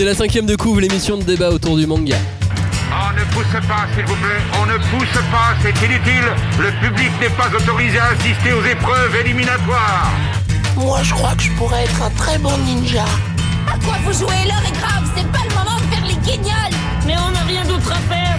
C'est la cinquième de couvre, l'émission de débat autour du manga. On ne pousse pas, s'il vous plaît. On ne pousse pas, c'est inutile. Le public n'est pas autorisé à assister aux épreuves éliminatoires. Moi, je crois que je pourrais être un très bon ninja. À quoi vous jouez? L'heure est grave, c'est pas le moment de faire les guignols Mais on n'a rien d'autre à faire,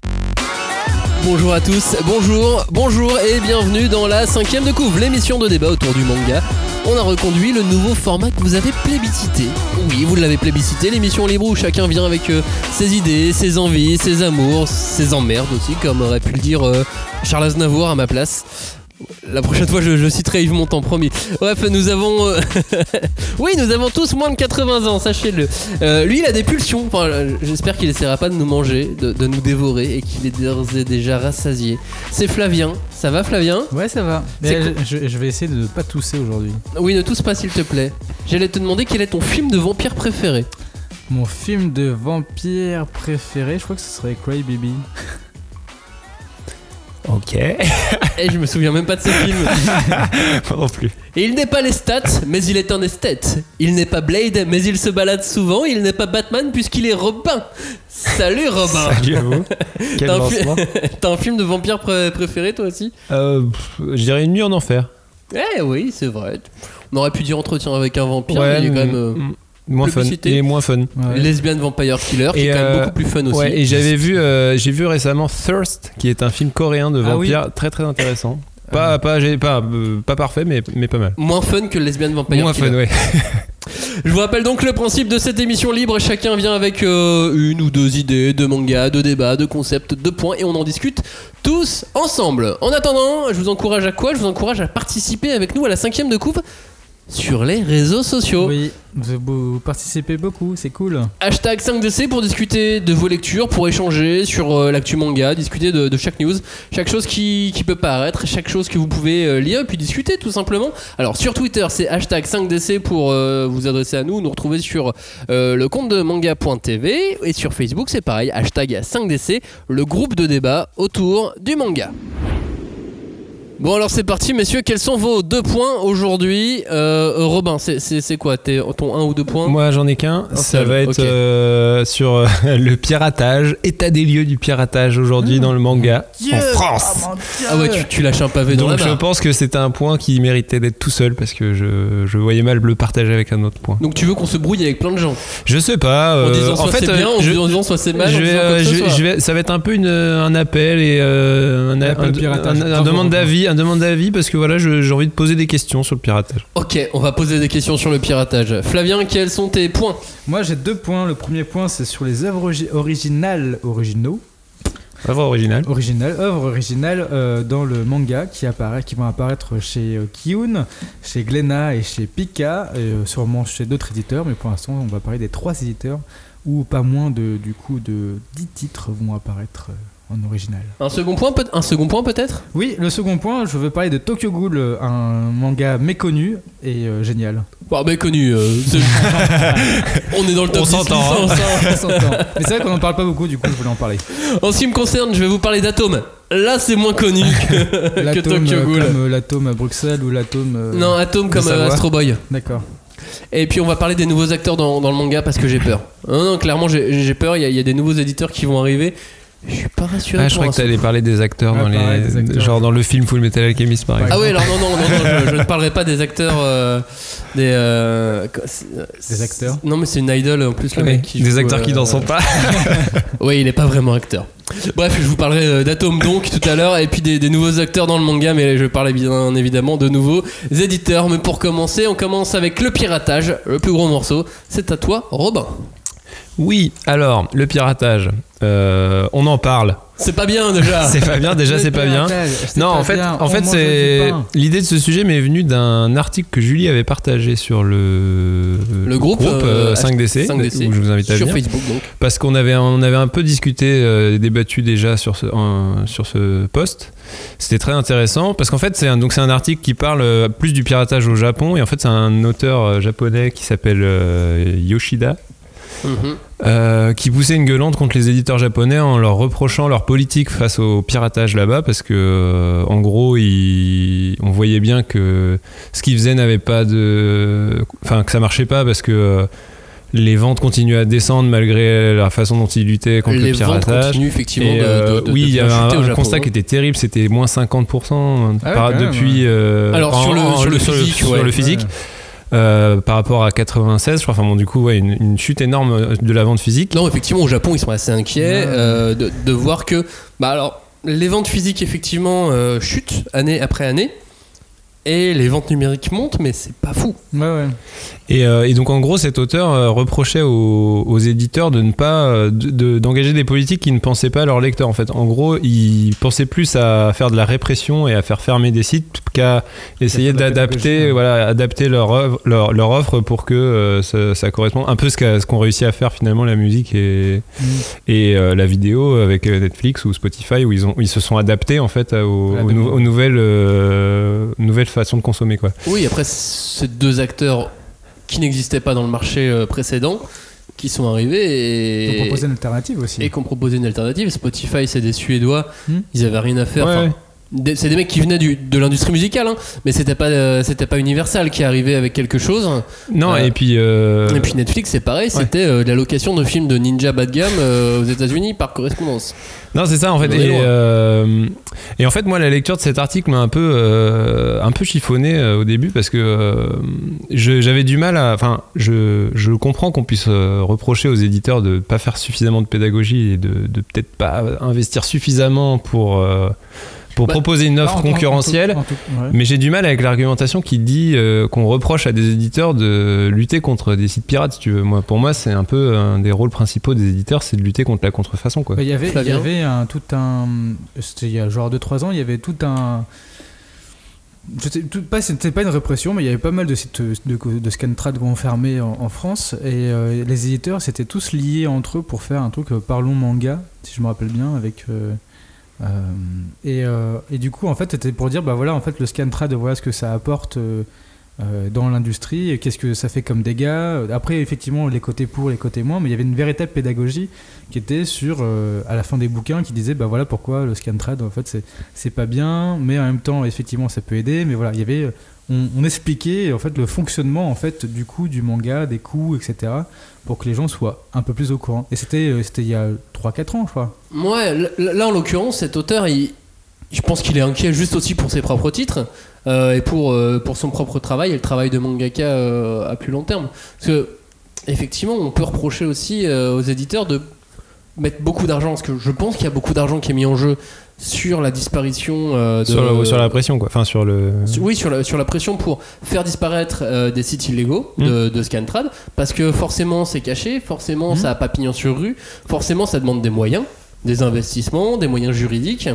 Bonjour à tous, bonjour, bonjour et bienvenue dans la cinquième de couvre, l'émission de débat autour du manga. On a reconduit le nouveau format que vous avez plébiscité. Oui, vous l'avez plébiscité, l'émission libre où chacun vient avec euh, ses idées, ses envies, ses amours, ses emmerdes aussi, comme aurait pu le dire euh, Charles Aznavour à ma place. La prochaine fois, je, je citerai Yves Montand, promis. Bref, nous avons. euh, oui, nous avons tous moins de 80 ans, sachez-le. Euh, lui, il a des pulsions. Enfin, euh, j'espère qu'il essaiera pas de nous manger, de, de nous dévorer et qu'il est d'ores et déjà rassasié. C'est Flavien. Ça va, Flavien? Ouais, ça va. Je vais essayer de ne pas tousser aujourd'hui. Oui, ne tousse pas, s'il te plaît. J'allais te demander quel est ton film de vampire préféré? Mon film de vampire préféré, je crois que ce serait Cry Baby. Ok. Et je me souviens même pas de ce film. Pas non plus. Et il n'est pas les stats, mais il est un esthète. Il n'est pas Blade, mais il se balade souvent. Il n'est pas Batman, puisqu'il est Robin. Salut Robin Salut à vous. Quel T'as un, fi-. T'as un film de vampire pré- préféré toi aussi? Euh, je dirais une nuit en enfer. Eh oui, c'est vrai. On aurait pu dire entretien avec un vampire, mais il est quand même moins fun. publicité. Est moins fun. Ouais. lesbian vampire killer, qui Et, est quand même euh, beaucoup plus fun aussi. Ouais, et j'avais vu, euh, j'ai vu récemment Thirst, qui est un film coréen de Ah oui. vampire très très intéressant. Pas, pas, j'ai- pas, euh, pas parfait, mais, mais pas mal. Moins fun que lesbian vampire Moins killer. fun, ouais. Je vous rappelle donc le principe de cette émission libre. Chacun vient avec euh, une ou deux idées de manga, de débats, de concepts, de points et on en discute tous ensemble. En attendant, je vous encourage à quoi? Je vous encourage à participer avec nous à la cinquième de coupe sur les réseaux sociaux. Oui, vous, vous participez beaucoup, c'est cool. Hashtag 5DC pour discuter de vos lectures, pour échanger sur euh, l'actu manga, discuter de, de chaque news, chaque chose qui, qui peut paraître, chaque chose que vous pouvez euh, lire, puis discuter tout simplement. Alors sur Twitter, c'est hashtag 5DC pour euh, vous adresser à nous, nous retrouver sur euh, le compte de manga.tv, et sur Facebook, c'est pareil, hashtag 5DC, le groupe de débat autour du manga. Bon alors c'est parti messieurs, quels sont vos deux points aujourd'hui Euh, Robin, c'est- quoi? T'es- ton un ou deux points? Moi j'en ai qu'un. Un Ça va être euh, sur euh, le piratage, état des lieux du piratage aujourd'hui dans le manga en France. Ah ouais, tu, tu lâches un pavé dans Donc la je pense que c'était un point qui méritait d'être tout seul parce que je, je voyais mal le partager avec un autre point. Donc tu veux qu'on se brouille avec plein de gens? Je sais pas. En disant soit fait, c'est bien, en je, disant soit c'est mal, je en vais, disant quoi euh, que je ce vais- soit. je vais- ça va être un peu une, un appel et euh, un, Un appel un- demande d'avis, un demande d'avis parce que voilà, j'ai envie de poser des questions sur le piratage. Ok, on va poser des questions sur le piratage. Flavien, quels sont tes points? Moi j'ai deux points. Le premier point c'est sur les œuvres origi- originales, originaux, Œuvre originale. originales, œuvres originales euh, dans le manga qui, apparaît, qui vont apparaître chez euh, Kiyun, chez Glénat et chez Pika, et euh, sûrement chez d'autres éditeurs, mais pour l'instant on va parler des trois éditeurs où pas moins de du coup de 10 titres vont apparaître euh, en original. Un second point, peut- un second point peut-être? Oui, le second point, je veux parler de Tokyo Ghoul, euh, un manga méconnu et euh, génial. Bon, ben connu. euh, c'est- on est dans le top On 10 s'entend, hein. hein. S'entend. Mais c'est vrai qu'on en parle pas beaucoup, du coup je voulais en parler. En ce qui me concerne, je vais vous parler d'Atome. Là, c'est moins connu que, Tokyo euh, Ghoul. comme l'atome à Bruxelles ou l'atome. euh, Non, Atome comme euh, Astro Boy. D'accord. Et puis on va parler des nouveaux acteurs dans, dans le manga parce que j'ai peur. Non, non, clairement j'ai j'ai peur, il y, a- il y a des nouveaux éditeurs qui vont arriver. Je suis pas rassuré. Ah, je crois que t'allais parler des acteurs Ah, dans pareil, les, des acteurs. genre dans le film Full Metal Alchemist par exemple. Ah oui, alors non, non, non, non, je, je ne parlerai pas des acteurs. euh, des, euh, c'est- Des acteurs Non, mais c'est une idole en plus, le Oui, mec qui des joue, acteurs qui euh, n'en sont pas. Oui, il est pas vraiment acteur. Bref, je vous parlerai euh, d'Atom donc tout à l'heure, et puis des, des nouveaux acteurs dans le manga, mais je parlais bien évidemment de nouveaux éditeurs. Mais pour commencer, on commence avec le piratage, le plus gros morceau. C'est à toi, Robin. Oui, alors le piratage, euh, on en parle. C'est pas bien déjà. C'est pas bien, déjà c'est pas bien. Non, en fait, en fait, c'est l'idée de ce sujet m'est venue d'un article que Julie avait partagé sur le Le groupe, euh, 5DC, 5DC, où je vous invite à sur venir. Facebook donc. Parce qu'on avait, on avait un peu discuté, euh, débattu déjà sur ce, sur ce post. C'était très intéressant parce qu'en fait, c'est un, donc c'est un article qui parle euh, plus du piratage au Japon et en fait, c'est un auteur euh, japonais qui s'appelle euh, Yoshida. Euh, qui poussait une gueulante contre les éditeurs japonais en leur reprochant leur politique face au piratage là-bas parce que euh, en gros ils- on voyait bien que ce qu'ils faisaient n'avait pas de enfin que ça marchait pas parce que euh, les ventes continuaient à descendre malgré la façon dont ils luttaient contre Les le ventes piratage. continuent effectivement Et, de- euh, de- de- oui, il y avait un, un constat qui était terrible, c'était moins 50% Ah ouais, par- depuis. ouais. euh, Alors, sur le- sur le physique, sur ouais. le physique, Ouais. Euh, par rapport à 96, je crois. Enfin bon, du coup, ouais, une, une chute énorme de la vente physique. Non, effectivement, au Japon, ils sont assez inquiets Ouais. euh, de, de voir que, bah alors, les ventes physiques, effectivement, euh, chutent année après année. Et les ventes numériques montent, mais c'est pas fou. Ouais, ouais. Et, euh, et donc en gros, cet auteur euh, reprochait aux, aux éditeurs de ne pas euh, de- de- d'engager des politiques qui ne pensaient pas à leurs lecteurs. En fait, en gros, ils pensaient plus à faire de la répression et à faire fermer des sites qu'à essayer d'adapter, voilà, adapter leur, œuvre- leur, leur offre pour que euh, ça, ça corresponde un peu ce qu'ont réussi à faire finalement la musique et, Mm. et euh, la vidéo avec Netflix ou Spotify où ils ont où ils se sont adaptés en fait à- aux, nou- nouvelles euh, nouvelles façons de consommer quoi. Oui, après, c'est deux acteurs qui n'existaient pas dans le marché euh, précédent qui sont arrivés et. ont proposé une alternative aussi. et qui ont proposé une alternative. Spotify, c'est des Suédois, Hmm. ils avaient rien à faire. Ouais, Enfin, ouais. C'est des mecs qui venaient du- de l'industrie musicale, hein, mais c'était pas, euh, c'était pas Universal qui arrivait avec quelque chose. Non Euh, et puis euh, Et puis Netflix, c'est pareil, c'était de la location de films de ninja bas de gamme aux États-Unis par correspondance. Non, c'est ça en fait. Et, en fait, moi, la lecture de cet article m'a un peu, un peu chiffonné au début parce que j'avais du mal à. Enfin, je, je comprends qu'on puisse reprocher aux éditeurs de ne pas faire suffisamment de pédagogie et de, de peut-être pas investir suffisamment pour, pour Bah, proposer une offre en tout- concurrentielle. en tout- ouais. Mais j'ai du mal avec l'argumentation qui dit euh, qu'on reproche à des éditeurs de lutter contre des sites pirates, si tu veux. Moi, pour moi, c'est un peu un des rôles principaux des éditeurs, c'est de lutter contre la contrefaçon, quoi. Bah, Il y avait, il y Flavien avait un, tout un. C'était il y a genre 2-3 ans, il y avait tout un. tout- pas- C'était pas une répression, mais il y avait pas mal de sites de, de Scantrad qui ont fermé en, en France. Et euh, les éditeurs s'étaient tous liés entre eux pour faire un truc, euh, Parlons manga, si je me rappelle bien, avec. euh, et, euh, et du coup, en fait, c'était pour dire, bah voilà, en fait, le Scantrad, voilà ce que ça apporte. euh, euh, dans l'industrie, qu'est-ce que ça fait comme dégâts. Après, effectivement, les côtés pour, les côtés moins, mais il y avait une véritable pédagogie qui était sur, euh, à la fin des bouquins, qui disait, bah voilà pourquoi le scan trad, en fait, c'est, pas bien, mais en même temps, effectivement, ça peut aider, mais voilà, il y avait, euh, on, expliquait, en fait, le fonctionnement, en fait, du coup, du manga, des coûts, etc., pour que les gens soient un peu plus au courant. Et c'était, euh, c'était il y a 3-4 ans, je crois. Ouais, là en l'occurrence, cet auteur, il, je pense qu'il est inquiet juste aussi pour ses propres titres euh, et pour, euh, pour son propre travail et le travail de mangaka à plus long terme. Parce que, effectivement, on peut reprocher aussi aux éditeurs de mettre beaucoup d'argent, parce que je pense qu'il y a beaucoup d'argent qui est mis en jeu sur la disparition euh, de. Sur, la, sur la pression, quoi. Enfin, sur le. Oui, sur la, sur la pression pour faire disparaître euh, des sites illégaux de, de Scantrad, parce que forcément c'est caché, forcément ça a pas pignon sur rue, forcément ça demande des moyens, des investissements, des moyens juridiques,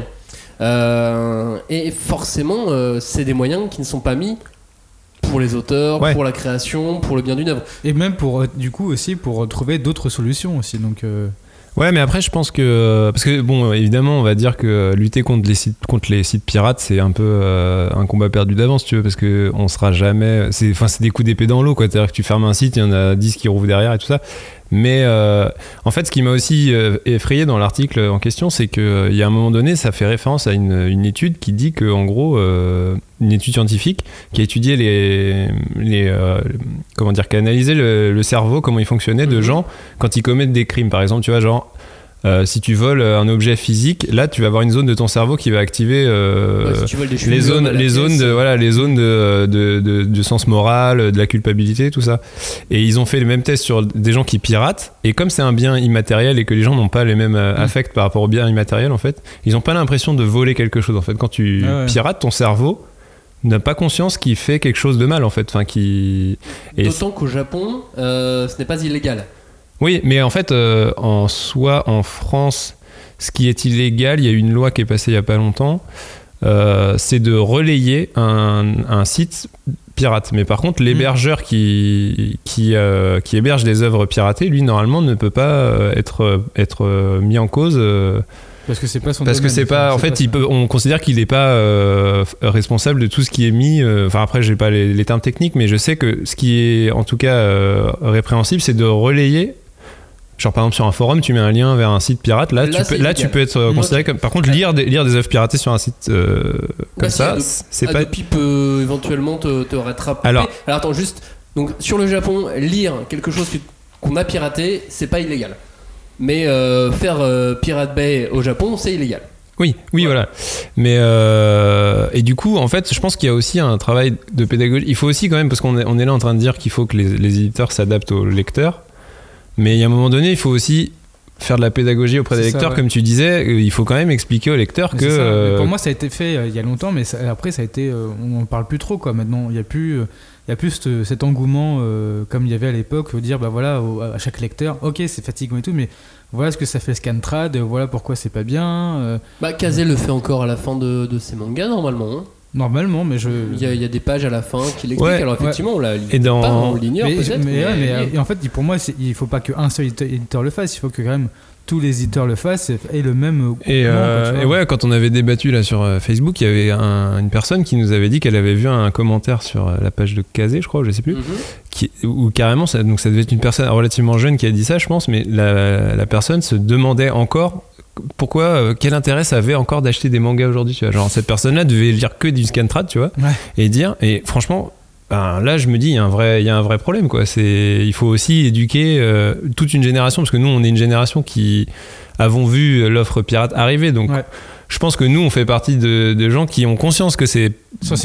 euh, et forcément euh, c'est des moyens qui ne sont pas mis pour les auteurs, Ouais. pour la création, pour le bien d'une œuvre. Et même pour, du coup, aussi, pour trouver d'autres solutions aussi, donc... euh, Ouais, mais après, je pense que. Parce que, bon, évidemment, on va dire que lutter contre les sites, contre les sites pirates, c'est un peu euh, un combat perdu d'avance, tu veux, parce que on sera jamais. Enfin, c'est des coups d'épée dans l'eau, quoi. C'est-à-dire que tu fermes un site, il y en a 10 qui rouvrent derrière et tout ça. Mais euh, en fait, ce qui m'a aussi euh, effrayé dans l'article en question, c'est qu'il y a un moment donné, ça fait référence à une, une étude qui dit que, en gros, euh, une étude scientifique qui a étudié les. les euh, comment dire, qui a analysé le, le cerveau, comment il fonctionnait de Mhm. gens quand ils commettent des crimes. Par exemple, tu vois, genre. Euh, si tu voles un objet physique, là tu vas avoir une zone de ton cerveau qui va activer euh, Ouais, si les zones, les zones de voilà, les zones de, de, de- du sens moral, de la culpabilité, tout ça. Et ils ont fait le même test sur des gens qui piratent. Et comme c'est un bien immatériel et que les gens n'ont pas les mêmes euh, affects par rapport au bien immatériel, en fait, ils n'ont pas l'impression de voler quelque chose. En fait, quand tu Ah ouais. pirates, ton cerveau n'a pas conscience qu'il fait quelque chose de mal, en fait. Enfin, qui D'autant qu'au Japon, euh, ce n'est pas illégal. Oui, mais en fait, euh, en soi, en France, ce qui est illégal, il y a une loi qui est passée il n'y a pas longtemps, euh, c'est de relayer un, un site pirate. Mais par contre, l'hébergeur qui, qui, euh, qui héberge des œuvres piratées, lui, normalement, ne peut pas euh, être, être euh, mis en cause. euh, Parce que c'est pas son parce que c'est pas, en fait, il peut, on considère qu'il n'est pas euh, responsable de tout ce qui est mis. euh, Enfin, après, j'ai pas les, les termes techniques, mais je sais que ce qui est, en tout cas, euh, répréhensible, c'est de relayer Genre par exemple sur un forum, tu mets un lien vers un site pirate. Là, Là, tu, peux, là tu illégal. peux être euh, considéré comme. Par contre, lire des, lire des œuvres piratées sur un site euh, comme Bah, ça, c'est pas. Adobe peut éventuellement te, te rattraper. Alors- Alors attends, juste. Donc sur le Japon, lire quelque chose qu'on a piraté, c'est pas illégal. Mais euh, faire euh, Pirate Bay au Japon, c'est illégal. Oui, oui, voilà. Mais euh, et du coup, en fait, je pense qu'il y a aussi un travail de pédagogie. Il faut aussi quand même, parce qu'on est, on est là en train de dire qu'il faut que les, les éditeurs s'adaptent aux lecteurs. Mais il y a un moment donné, il faut aussi faire de la pédagogie auprès des ça, lecteurs, ouais. comme tu disais. euh, Il faut quand même expliquer aux lecteurs Mais que. Mais euh, Pour moi, ça a été fait euh, il y a longtemps, mais ça- après, ça a été. euh, on en parle plus trop, quoi. Maintenant, il n'y a plus. euh, il y a plus ce- cet engouement euh, comme il y avait à l'époque, de dire bah voilà au- à chaque lecteur, ok c'est fatigant et tout, mais voilà ce que ça fait le scantrad, voilà pourquoi c'est pas bien. euh, Bah, Kazé le fait encore à la fin de, de ses mangas, normalement. hein. Normalement, mais je. Il y, a, il y a des pages à la fin qui l'expliquent. Ouais, Alors effectivement, on la lit Et dans- pas, on l'ignore mais, peut-être. mais, ouais, mais, mais- et en fait, pour moi, il faut pas qu'un seul éditeur- le fasse, il faut que quand même tous les éditeurs le fassent et, le même. Et, euh, et ouais, quand on avait débattu là sur euh, Facebook, il y avait un- une personne qui nous avait dit qu'elle avait vu un commentaire sur euh, la page de Kazé, je crois, je sais plus, Mhm. qui, où carrément, ça, donc ça devait être une personne relativement jeune qui a dit ça, je pense, mais la, la personne se demandait encore pourquoi, euh, quel intérêt ça avait encore d'acheter des mangas aujourd'hui, tu vois? Genre, cette personne-là devait lire que du scantrad, tu vois, Ouais. et dire, et franchement, ben, là, je me dis, il y, a un vrai- il y a un vrai problème, quoi. C'est, il faut aussi éduquer euh, toute une génération, parce que nous, on est une génération qui avons vu l'offre pirate arriver, donc Ouais. je pense que nous, on fait partie de, de gens qui ont conscience que c'est.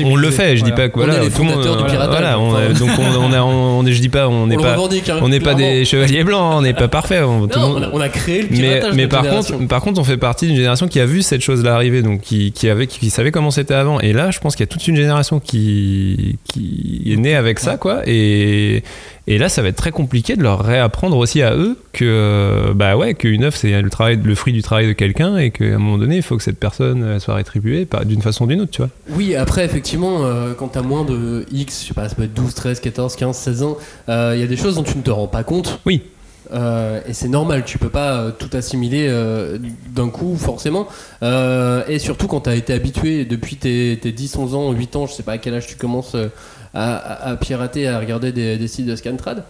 On le fait, je dis voilà. pas que On voilà, est les tout le monde. fondateurs du voilà, piratage, voilà, on, donc on, on a, on, est- je dis pas, on n'est on pas. hein, On n'est pas des chevaliers blancs, on n'est pas parfait. on- Non, on, a, on a créé le mais, piratage. mais notre par génération. contre, par contre, on fait partie d'une génération qui a vu cette chose-là arriver, donc qui, qui avait, qui savait comment c'était avant. Et là, je pense qu'il y a toute une génération qui, qui est née avec ça, quoi. Et, et là, ça va être très compliqué de leur réapprendre aussi à eux que, bah ouais, qu'une œuvre c'est le travail, le fruit du travail de quelqu'un, et qu'à un moment donné, il faut que cette personne soit rétribuée d'une façon ou d'une autre, tu vois. Oui, après, effectivement, euh, quand t'as moins de X, je sais pas, ça peut être 12, 13, 14, 15, 16 ans, euh, il y a des choses dont tu ne te rends pas compte. Oui. Euh, et c'est normal, tu peux pas euh, tout assimiler euh, d'un coup, forcément. Euh, et surtout quand t'as été habitué depuis tes, tes 10, 11 ans, 8 ans, je sais pas à quel âge tu commences euh, à, à- à pirater, à regarder des, des sites de Scantrad,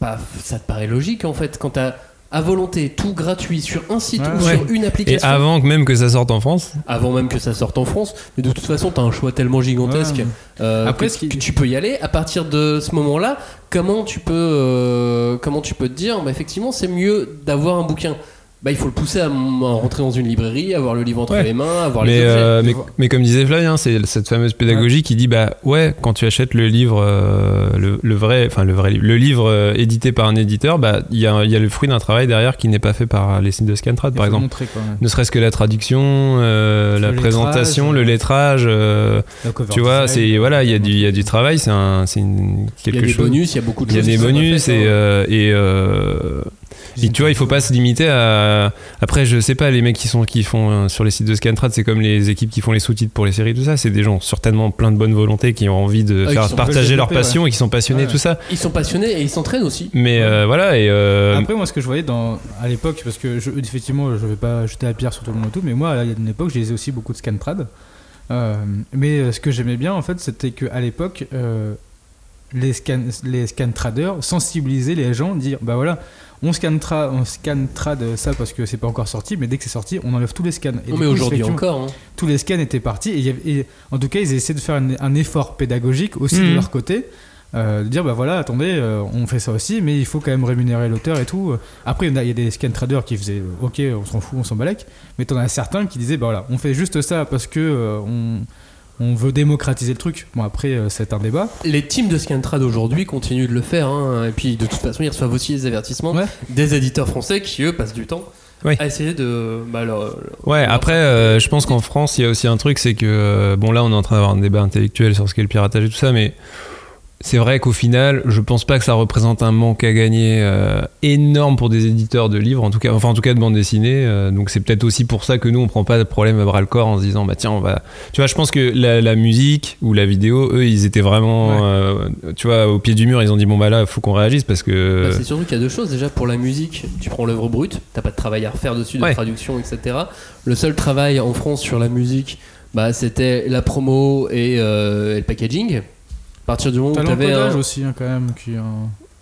bah, ça te paraît logique en fait. Quand t'as à volonté tout gratuit sur un site Ouais. ou Ouais. sur une Et application avant que même que ça sorte en France, avant même que ça sorte en France. Mais de toute façon, tu as un choix tellement gigantesque Ouais. euh, Après, que tu peux y aller. À partir de ce moment-là, comment tu peux, euh, comment tu peux te dire, bah, effectivement, c'est mieux d'avoir un bouquin. Bah, il faut le pousser à, rentrer dans une librairie, avoir le livre entre Ouais. les mains, avoir les Mais, objets. euh, mais, mais comme disait Flavien, c'est cette fameuse pédagogie qui dit bah ouais, quand tu achètes le livre, euh, le, le vrai, enfin le vrai livre, le livre euh, édité par un éditeur, bah il y a, il y a le fruit d'un travail derrière qui n'est pas fait par les sites de Scantrad Il par exemple. montrer, quoi, ouais. Ne serait-ce que la traduction, euh, la lettrage, présentation, le lettrage, euh, tu vois, c'est voilà, il y a du, il y a du travail, c'est un, c'est une- il y quelque a des chose. bonus, il y a beaucoup de Il y a choses. des bonus et, hein. euh, et, euh, et tu vois, il faut pas se limiter à. Après, je sais pas, les mecs qui sont qui font euh, sur les sites de Scantrad, c'est comme les équipes qui font les sous-titres pour les séries, tout ça. C'est des gens certainement plein de bonne volonté qui ont envie de Ah, faire partager leur passion et qui sont passionnés, Ouais. tout ça. Ils sont passionnés et ils s'entraînent aussi. Mais euh, voilà, et euh, Après, moi, ce que je voyais dans, à l'époque, parce que je, effectivement, je vais pas jeter la pierre sur tout le monde et tout, mais moi, à une époque, je lisais aussi beaucoup de Scantrad. Euh, mais ce que j'aimais bien, en fait, c'était qu'à l'époque, euh, les, scan, les scantraders sensibilisaient les gens, dire bah voilà, on scantra, on scantrad ça parce que c'est pas encore sorti, mais dès que c'est sorti, on enlève tous les scans. Et Non, mais aujourd'hui encore. hein. tous les scans étaient partis et, il y avait- et en tout cas ils essaient de faire un, un effort pédagogique aussi de Mhm. leur côté euh, de dire bah voilà attendez euh, on fait ça aussi mais il faut quand même rémunérer l'auteur et tout après il y a- il y a des scan traders qui faisaient euh, ok on s'en fout on s'en balèque mais t'en as certains qui disaient bah voilà on fait juste ça parce que euh, on, on veut démocratiser le truc bon après euh, c'est un débat Les teams de Scantrad aujourd'hui continuent de le faire. hein. Et puis de toute façon, ils reçoivent aussi des avertissements Ouais. des éditeurs français qui, eux, passent du temps Oui. à essayer de. Bah, leur- Ouais, après, euh, je pense qu'en France, il y a aussi un truc, c'est que, euh, bon, là, on est en train d'avoir un débat intellectuel sur ce qu'est le piratage et tout ça, mais c'est vrai qu'au final, je pense pas que ça représente un manque à gagner euh, énorme pour des éditeurs de livres, en tout cas, enfin, en tout cas de bande dessinée. euh, donc, c'est peut-être aussi pour ça que nous, on prend pas de problème à bras le corps en se disant, bah tiens, on va. Tu vois, je pense que la, la musique ou la vidéo, eux, ils étaient vraiment, euh, tu vois, au pied du mur, ils ont dit, bon, bah là, faut qu'on réagisse parce que. Bah, c'est surtout qu'il y a deux choses. Déjà, pour la musique, tu prends l'œuvre brute, t'as pas de travail à refaire dessus, de Ouais. traduction, etc. Le seul travail en France sur la musique, bah, c'était la promo et, et le packaging. À partir du moment où t'avais l'encodage un... aussi hein, quand même qui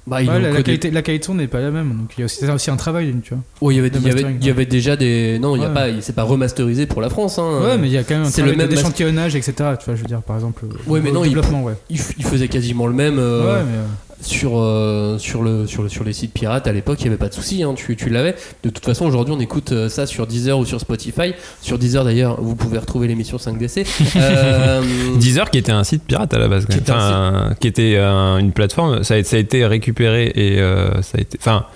Bah, Ouais, la, la qualité, la qualité son n'est pas la même, donc il y a aussi, c'est aussi un travail, tu vois. Ouais, il y avait, il y avait, il y avait déjà des. Non, il y a Ouais. pas, c'est pas remasterisé pour la France. Hein. Ouais, mais il y a quand même un c'est le même d'échantillonnage, etc. Tu vois, je veux dire, par exemple. Ouais, mais non, il- ouais. Il, faisait quasiment le même euh, Ouais, mais, euh, sur, euh, sur, le, sur, le, sur les sites pirates à l'époque, il n'y avait pas de souci, hein, tu, tu l'avais. De toute façon, aujourd'hui, on écoute euh, ça sur Deezer ou sur Spotify. Sur Deezer, d'ailleurs, vous pouvez retrouver l'émission 5DC. Euh, Deezer qui était un site pirate à la base, Qui était un Enfin, qui était euh, une plateforme. Ça a, ça a été récupéré et ça a été. Enfin.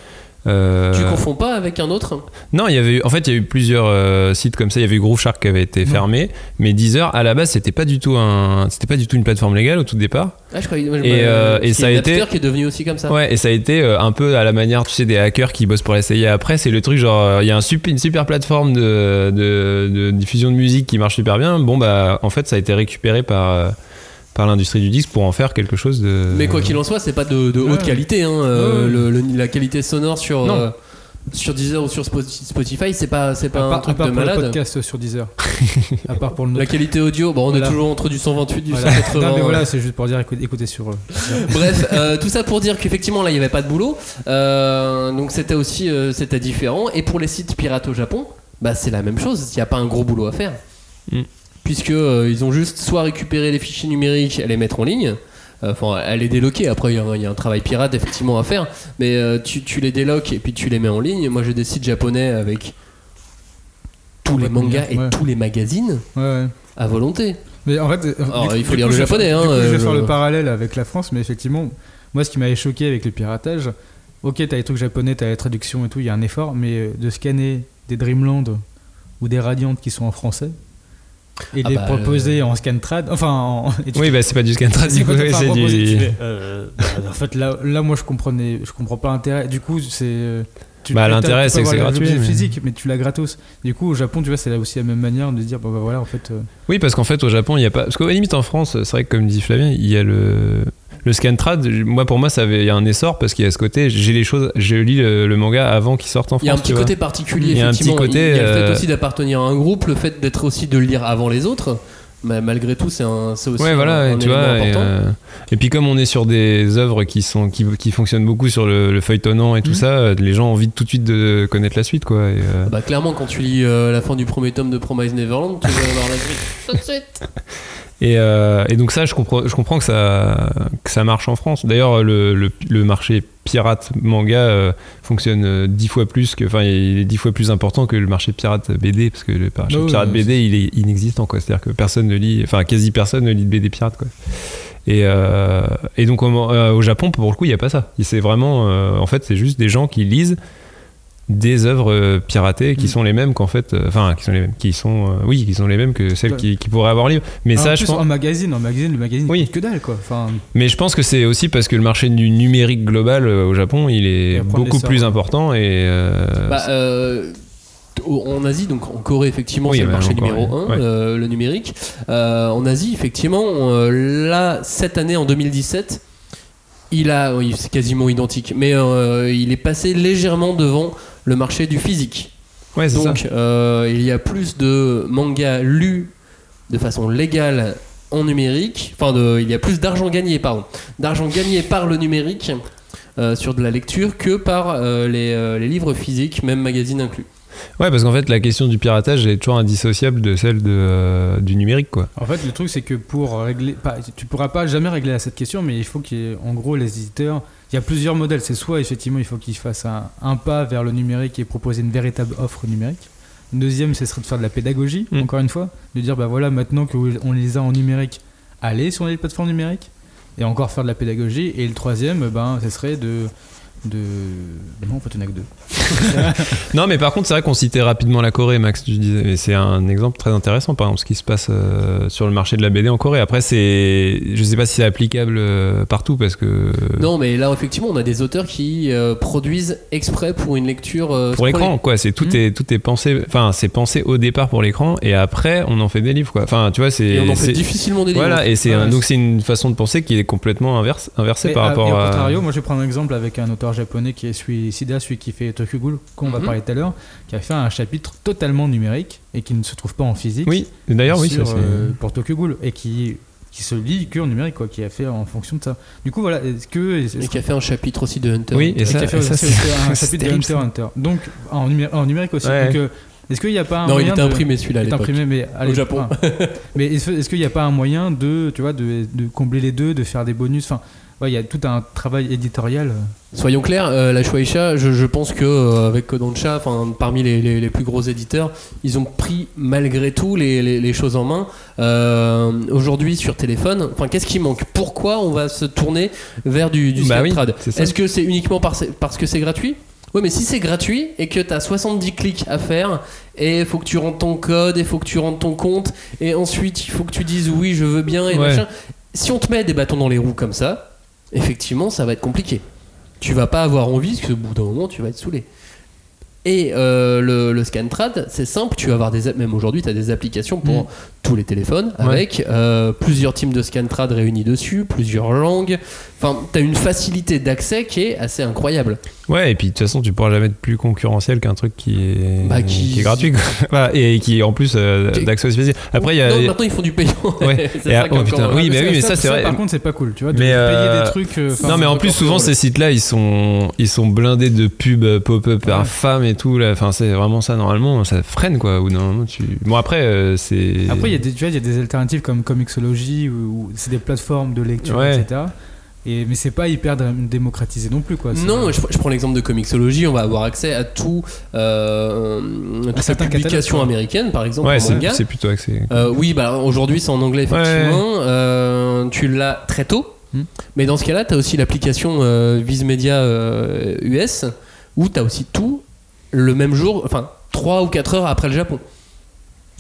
Euh, Tu confonds pas avec un autre Non, il y avait eu, en fait, il y a eu plusieurs euh, sites comme ça. Il y avait eu Groove Shark qui avait été fermé, mais Deezer à la base, c'était pas du tout un, c'était pas du tout une plateforme légale au tout départ. Ah, je croyais. moi, je Et, euh, et ça a été- qui est devenu aussi comme ça. Ouais, et ça a été euh, un peu à la manière, tu sais, des hackers qui bossent pour la CIA après. C'est le truc genre, il y a un super, une super plateforme de, de, de diffusion de musique qui marche super bien. Bon, bah, en fait, ça a été récupéré par, par l'industrie du disque pour en faire quelque chose de. Mais quoi qu'il en soit, c'est pas de, de haute Ouais. qualité. Hein. euh, Ouais. le- le- la qualité sonore sur, Non. euh, sur Deezer ou sur Spo- Spotify, c'est pas, c'est pas à un part, à truc part de pour le malade. podcast sur Deezer. à part pour le La qualité audio, bon, on Voilà. est toujours entre du 128 du Voilà. 180. Non, mais voilà, c'est juste pour dire écoutez, écoutez sur. euh, Bref, euh, tout ça pour dire qu'effectivement là il n'y avait pas de boulot, Euh, donc c'était aussi euh, c'était différent. Et pour les sites pirates au Japon, bah c'est la même chose. Il n'y a pas un gros boulot à faire, Mm. Puisque euh, ils ont juste soit récupéré les fichiers numériques et les mettre en ligne. euh, Enfin, elle les déloquer. Après, il y, a un- il y a un travail pirate effectivement à faire, mais euh, tu, tu les déloques et puis tu les mets en ligne. Moi, j'ai des sites japonais avec tous les mangas et Ouais. tous les magazines Ouais, ouais. à volonté. Mais en fait, Alors, il faut lire coup, le japonais, hein, coup, je vais faire le parallèle avec la France, mais effectivement, moi, ce qui m'avait choqué avec le piratage, ok, t'as les trucs japonais, t'as la traduction et tout, il y a un effort, mais de scanner des Dreamland ou des Radiantes qui sont en français et Ah les bah, proposer en scan trad, enfin, en, et tu- Oui, bah, c'est pas du scan trad, c'est du coup, enfin, c'est du. euh, bah, en fait, là, là, moi, je comprenais, je comprends pas l'intérêt. Du coup, c'est. euh, Bah, l'intérêt, c'est que c'est gratuit, mais- physique, mais tu l'as gratos. Du coup, au Japon, tu vois, c'est là aussi la même manière de dire, bon, bah voilà, en fait. euh, Oui, parce qu'en fait, au Japon, il y a pas. Parce qu'au limite, en France, c'est vrai que comme dit Flavien, il y a le. Le scantrad, moi pour moi ça avait il y a un essor parce qu'il y a ce côté j'ai les choses je lis le, le manga avant qu'il sorte en France. Il y a un petit côté particulier, Il y a un effectivement. petit côté, il y a le fait euh, aussi d'appartenir à un groupe, le fait d'être aussi de le lire avant les autres. Mais malgré tout, c'est un- c'est aussi Ouais, un, voilà, un et tu vois. Et, important. euh, et puis comme on est sur des œuvres qui sont qui, qui fonctionnent beaucoup sur le, le feuilletonnant et tout Mhm. ça, euh, les gens ont envie tout de suite de connaître la suite, quoi. Et, euh, Bah, clairement, quand tu lis euh, la fin du premier tome de Promise Neverland, tu vas avoir la suite tout de suite. Et, euh, et donc ça, je comprends, je comprends que ça, que ça marche en France. D'ailleurs, le, le, le marché pirate manga euh, fonctionne euh, dix fois plus que, enfin, il est dix fois plus important que le marché pirate BD parce que le marché Ah pirate oui, BD, il est inexistant, quoi. C'est-à-dire que personne ne lit, enfin, quasi personne ne lit de BD pirate, quoi. Et, euh, et donc au, au Japon, pour le coup, il n'y a pas ça. C'est vraiment, en fait, c'est juste des gens qui lisent des œuvres euh, piratées qui Mm. sont les mêmes qu'en fait, euh, enfin, qui sont les mêmes, qui sont, euh, oui, qui sont les mêmes que celles Ouais. qui, qui pourraient avoir libre. Mais en ça, plus, je pense. en magazine, en magazine, le magazine, Oui. que dalle, quoi. Enfin, Mais je pense que c'est aussi parce que le marché du numérique global euh, au Japon, il est beaucoup plus ouais. important et euh, Bah, euh, en Asie, donc en Corée, effectivement, Oui, c'est le bah, marché en Corée, numéro 1, ouais. le numérique. Euh, en Asie, effectivement, là, cette année, en 2017, il a, oui, c'est quasiment identique, mais euh, il est passé légèrement devant le marché du physique. ouais, c'est ça. Donc, euh, il y a plus de mangas lus de façon légale en numérique. Enfin, de, il y a plus d'argent gagné, pardon. D'argent gagné par le numérique euh, sur de la lecture que par euh, les, euh, les livres physiques, même magazines inclus. Ouais, parce qu'en fait, la question du piratage est toujours indissociable de celle de, euh, du numérique, quoi. En fait, le truc, c'est que pour régler. Pas, tu pourras pas jamais régler à cette question, mais il faut qu'il y ait, en gros, les éditeurs. Il y a plusieurs modèles. C'est soit, effectivement, il faut qu'ils fassent un, un pas vers le numérique et proposer une véritable offre numérique. Une deuxième, ce serait de faire de la pédagogie, Mm. encore une fois. De dire, bah voilà, maintenant qu'on les a en numérique, allez sur les plateformes numériques et encore faire de la pédagogie. Et le troisième, ben, ce serait de. De... Non, en fait, il n'y en a que deux. Non, mais par contre, c'est vrai qu'on citait rapidement la Corée, Max, tu disais, mais c'est un exemple très intéressant, par exemple, ce qui se passe euh, sur le marché de la BD en Corée. Après, c'est, je sais pas si c'est applicable euh, partout, parce que Non, mais là, effectivement, on a des auteurs qui euh, produisent exprès pour une lecture. euh, pour l'écran, quoi, c'est tout Hmm. est tout est pensé, enfin, c'est pensé au départ pour l'écran, et après, on en fait des livres, quoi. Enfin, tu vois, c'est, Et on en fait c'est- difficilement des livres. Voilà, et c'est un- donc c'est une façon de penser qui est complètement inverse, inversée Mais par à- rapport et au à. contrario, moi je vais prendre un exemple avec un auteur japonais qui est celui, Sida, celui qui fait Tokyo Ghoul, qu'on va Mhm. parler tout à l'heure, qui a fait un chapitre totalement numérique et qui ne se trouve pas en physique. Oui, d'ailleurs, oui, ça euh, pour Tokyo Ghoul et qui, qui se lit que en numérique, quoi, qui a fait en fonction de ça. Du coup, voilà, est-ce que. est-ce Et qui a fait un chapitre aussi de Hunter. Oui, et et ça, qui a fait ça, aussi c'est- un chapitre de Hunter. Hunter. Donc, en, numé- en numérique aussi. Ouais. Donc, euh, est-ce qu'il n'y a pas un Non, il moyen était de- imprimé celui-là il est imprimé, mais Au Japon. ah. mais est-ce qu'il n'y a pas un moyen de, tu vois, de, de combler les deux, de faire des bonus Enfin, ouais, il y a tout un travail éditorial. Soyons clairs, euh, la Shueisha, je, je pense que euh, avec Kodansha, enfin parmi les, les- les plus gros éditeurs, ils ont pris malgré tout les, les- les choses en main. Euh, Aujourd'hui sur téléphone, enfin qu'est-ce qui manque? Pourquoi on va se tourner vers du, du Bah oui. Est-ce que c'est uniquement parce, parce que c'est gratuit? Oui, mais si c'est gratuit et que tu as 70 clics à faire, et il faut que tu rentres ton code, et il faut que tu rentres ton compte, et ensuite il faut que tu dises oui, je veux bien, et Ouais. machin. Si on te met des bâtons dans les roues comme ça, effectivement, ça va être compliqué. Tu vas pas avoir envie, parce que au bout d'un moment, tu vas être saoulé. Et euh, le, le Scantrad, c'est simple, tu vas avoir des même aujourd'hui, tu as des applications pour Mm. tous les téléphones Ouais. avec euh, plusieurs teams de Scantrad réunis dessus, plusieurs langues. Enfin, tu as une facilité d'accès qui est assez incroyable. Ouais, et puis de toute façon, tu pourras jamais être plus concurrentiel qu'un truc qui est, Bah, qui- est gratuit. quoi. Et qui est en plus euh, d'accès spécial. Après, il y a. Non, maintenant ils font du payant. Ouais. C'est Et ça ah, oh, putain, oui, mais ça, oui, mais ça, c'est vrai. Par contre, c'est pas cool, tu vois, de Mais, payer euh, des trucs. euh, non, mais en plus, souvent, ces sites-là, ils sont, ils sont blindés de pubs euh, pop-up Ouais. infâmes et tout. Là. Enfin, c'est vraiment ça, normalement, ça freine, quoi. Ou normalement, tu... Bon, après, euh, c'est. Après, il y a des, tu vois, il y a des alternatives comme Comixology où, où c'est des plateformes de lecture, Ouais. etc. Et, mais c'est pas hyper dé- démocratisé non plus, quoi. Non, je, je prends l'exemple de Comixology, on va avoir accès à tout, euh, certains publications catalogues, américaines, par exemple, Ouais, c'est plutôt axé. Euh, oui, bah aujourd'hui c'est en anglais effectivement. Euh, tu l'as très tôt, Hmm. mais dans ce cas-là, tu as aussi l'application euh, Viz Media euh, US où tu as aussi tout le même jour, enfin 3 ou 4 heures après le Japon.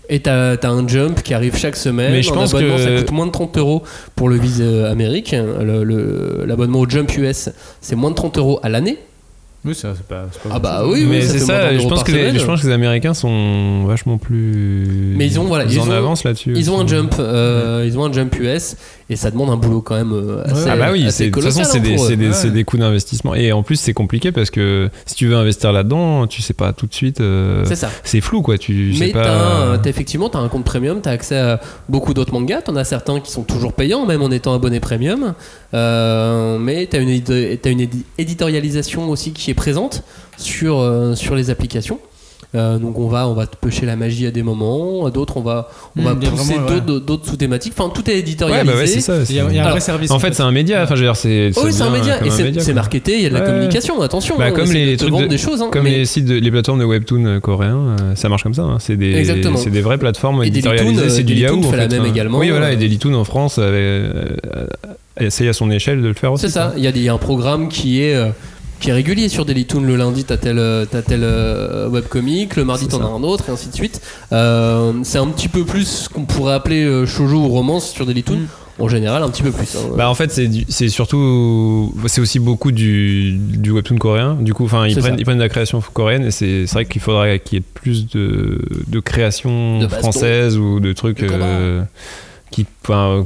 Et t'as as un jump qui arrive chaque semaine. Mais je En pense que- ça coûte moins de 30 euros pour le euh, Amérique. Le- le- L'abonnement au Jump US, c'est moins de 30 euros à l'année. Oui, ça, c'est pas, c'est pas Ah bah oui, mais c'est ça, je pense, que les, je pense que les Américains sont vachement plus. Mais ils ont- voilà, ils en ont- avance là-dessus. Ils ont un jump, euh, ils ont un jump US et ça demande un boulot quand même euh, assez, Ah bah oui, de toute façon c'est hein, des, c'est des, Ouais. c'est des coûts d'investissement et en plus c'est compliqué parce que si tu veux investir là-dedans, tu sais pas tout de suite. euh, C'est ça. c'est flou quoi, tu Mais sais pas. t'as un- t'as effectivement t'as un compte premium, t'as accès à beaucoup d'autres mangas, t'en as certains qui sont toujours payants même en étant abonné premium, Euh, mais t'as une, édi- t'as une édi- éditorialisation aussi qui est présente sur, euh, sur les applications. Euh, donc on va on va te pêcher la magie à des moments, à d'autres on va on Hmm, va a pousser ouais. d'autres sous-thématiques. Enfin tout est Ouais, éditorialisé. bah ouais, c'est ça. Il y a, il y a un vrai service. En fait, c'est un média. Enfin, je veux dire, c'est. Oh oui, c'est un média et c'est marketé, il y a de la Ouais. communication, attention. Bah, hein, comme les de trucs de- des choses. hein, Comme mais- les sites, de, les plateformes de webtoon coréens, euh, ça marche comme ça. hein. C'est des, c'est des vraies plateformes éditorialisées. C'est du Yahoo en fait la même également, Oui, voilà. Et Dailytoon en France essayé à son échelle de le faire aussi. C'est ça, il y, a des- il y a un programme qui est, euh, qui est régulier sur Dailytoon. Le lundi, t'as tel, euh, t'as tel euh, webcomic, le mardi, t'en as un autre, et ainsi de suite. Euh, c'est un petit peu plus ce qu'on pourrait appeler euh, shoujo ou romance sur Dailytoon. Mm. En général, un petit peu plus. hein. Bah en fait c'est surtout c'est aussi beaucoup du, du webtoon coréen du coup enfin ils prennent ça. ils prennent de la création coréenne et c'est vrai qu'il faudrait qu'il y ait plus de, de création De baston. française ou de trucs De qui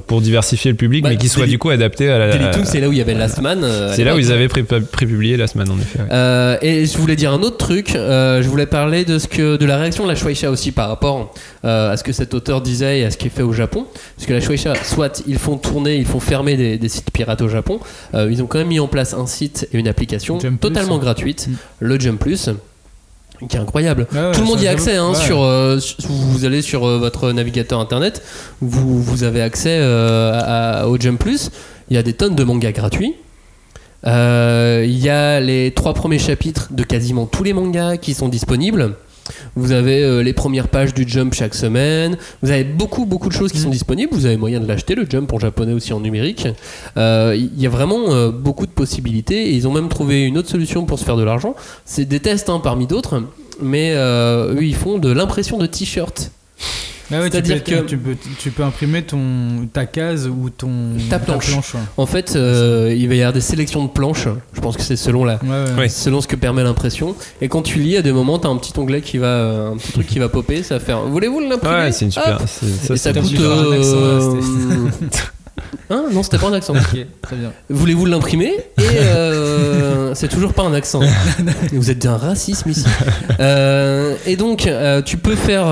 pour diversifier le public Bah, mais qui Daily- du coup adaptés à la Dailytoon, c'est là où il y avait Last Man. euh, c'est là où ils avaient pré- prépublié la semaine en effet ouais. Euh, et je voulais dire un autre truc. euh, je voulais parler de ce que de la réaction de la Shueisha aussi par rapport euh, à ce que cet auteur disait et à ce qui est fait au Japon. Parce que la Shueisha, soit ils font tourner, ils font fermer des, des sites pirates au Japon. euh, ils ont quand même mis en place un site et une application Jump Plus, totalement hein. gratuite, Mm. le Jump Plus, qui est incroyable. Ouais, Tout le monde y a accès hein, Ouais. sur, euh, sur- vous allez sur euh, votre navigateur internet, vous, vous avez accès euh, à- au Jump Plus. Il y a des tonnes de mangas gratuits. Il y a les trois premiers chapitres de quasiment tous les mangas qui sont disponibles. Vous avez euh, les premières pages du Jump chaque semaine. Vous avez beaucoup beaucoup de choses qui sont disponibles. Vous avez moyen de l'acheter le Jump en japonais aussi en numérique. Euh, Il y a vraiment euh, beaucoup de possibilités. Et ils ont même trouvé une autre solution pour se faire de l'argent. C'est des tests hein, parmi d'autres, mais eux ils font de l'impression de t-shirts. Ah ouais, tu, C'est-à-dire peux, que- tu, peux, tu peux imprimer ton, ta case ou ton, Ta planche. ouais. En fait, euh, il va y avoir des sélections de planches. Je pense que c'est selon la, Ouais, ouais. Ouais. selon ce que permet l'impression. Et quand tu lis, à des moments, t'as un petit onglet qui va, un petit truc qui va popper, ça va faire. Voulez-vous l'imprimer? Ouais c'est une super ça, Et ça coûte. Hein Non, c'était pas un accent. Ok, très bien. Voulez-vous l'imprimer Et euh, c'est toujours pas un accent. Vous êtes d'un racisme ici. Euh, et donc, euh, tu peux faire.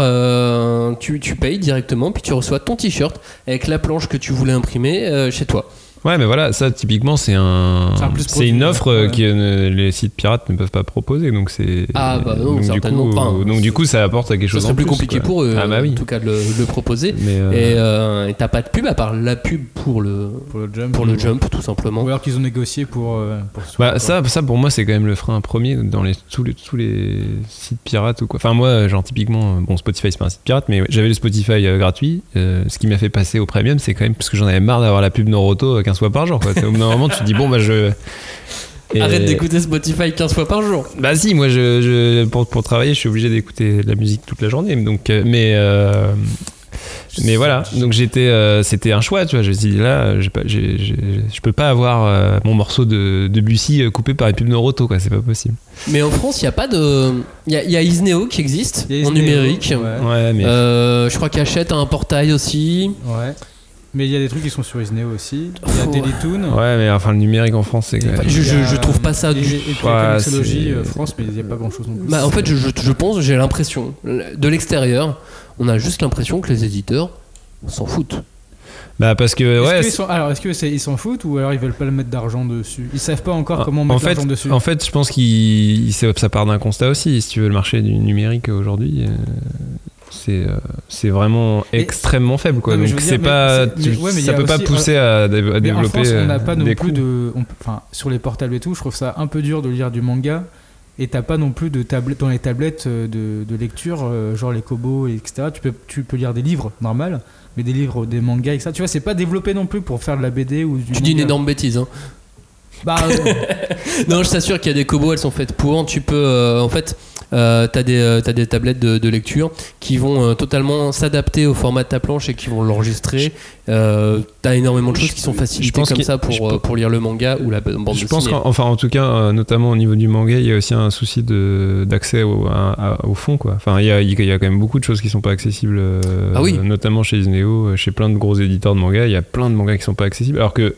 tu, tu payes directement, puis tu reçois ton t-shirt avec la planche que tu voulais imprimer chez toi. Ouais, mais voilà, ça typiquement c'est un, C'est c'est une offre Ouais. que euh, les sites pirates ne peuvent pas proposer, donc c'est. Ah, bah non, donc, du certainement coup, pas. Donc du coup, ça apporte quelque Ça chose serait en plus compliqué quoi. pour eux, Ah bah oui. en tout cas, de le, proposer. Mais euh, Et euh, et t'as pas de pub à part la pub pour le, Pour le jump. pour le jump, tout simplement. Ou alors qu'ils ont négocié pour. euh, pour ce Bah, ça, ça pour moi c'est quand même le frein premier dans les, tous, les, tous les sites pirates ou quoi. Enfin moi genre typiquement bon Spotify c'est pas un site pirate mais j'avais le Spotify euh, gratuit. Euh, ce qui m'a fait passer au premium c'est quand même parce que j'en avais marre d'avoir la pub Noroto euh, 15 fois par jour. Quoi. Au bout d'un moment tu te dis bon bah je Et- Arrête d'écouter Spotify 15 fois par jour. Bah si moi je, je- pour, pour travailler je suis obligé d'écouter de la musique toute la journée donc euh, mais euh, mais voilà, donc j'étais, euh, c'était un choix, tu vois. Je me suis dit là, j'ai- je peux pas avoir euh, mon morceau de, de Bussy coupé par une pub Noroto, quoi. C'est pas possible. Mais en France, il n'y a pas de. Il y a, y Isneo qui existe y en numérique. ouais. Ouais, mais Euh, je crois qu'Hachette a un portail aussi. Ouais. Mais il y a des trucs qui sont sur Isneo aussi. Il y a Ouais. Télétoon. ouais, mais enfin le numérique en France, c'est quand même. Je- a- je trouve pas ça et, du- Et Ouais, la c'est- euh, France, mais il n'y a pas grand chose non plus. Bah, en fait, je, je- je pense, j'ai l'impression, de l'extérieur, on a juste l'impression que les éditeurs s'en foutent. Bah parce que Est-ce ouais. qu'ils sont- alors, est-ce qu'ils s'en foutent ou alors ils veulent pas le mettre d'argent dessus? Ils savent pas encore comment en mettre fait, l'argent dessus. en fait, je pense qu'il c'est- ça part d'un constat aussi. Si tu veux le marché du numérique aujourd'hui, euh, c'est euh, c'est vraiment Et- extrêmement faible, quoi. Donc c'est pas, c'est- tu- mais ouais, mais il y ça peut pas pousser à, dé- à Mais en développer. France, on n'a euh, pas non plus de. Enfin, sur les portables et tout, je trouve ça un peu dur de lire du manga. Et t'as pas non plus de tablettes dans les tablettes euh, de, de lecture, euh, genre les Kobo, et etc. Tu peux, tu peux lire des livres normal, mais des livres, des mangas, etc. Tu vois, c'est pas développé non plus pour faire de la BD ou du. Tu dis une manga. énorme bêtise. Hein. Bah, euh, Non, je t'assure qu'il y a des cobos, elles sont faites pour. Tu peux, euh, en fait, euh, t'as des, euh, des tablettes de, de lecture qui vont euh, totalement s'adapter au format de ta planche et qui vont l'enregistrer. Euh, t'as énormément de choses qui sont facilitées comme ça pour, pour lire le manga ou la bande Je pense dessinée. qu'en enfin, en tout cas, notamment au niveau du manga, il y a aussi un souci d'accès au, au fond. Quoi. Enfin, il y, a, il y a quand même beaucoup de choses qui sont pas accessibles, Ah oui. notamment chez Isneo, chez plein de gros éditeurs de manga. Il y a plein de mangas qui sont pas accessibles. Alors que,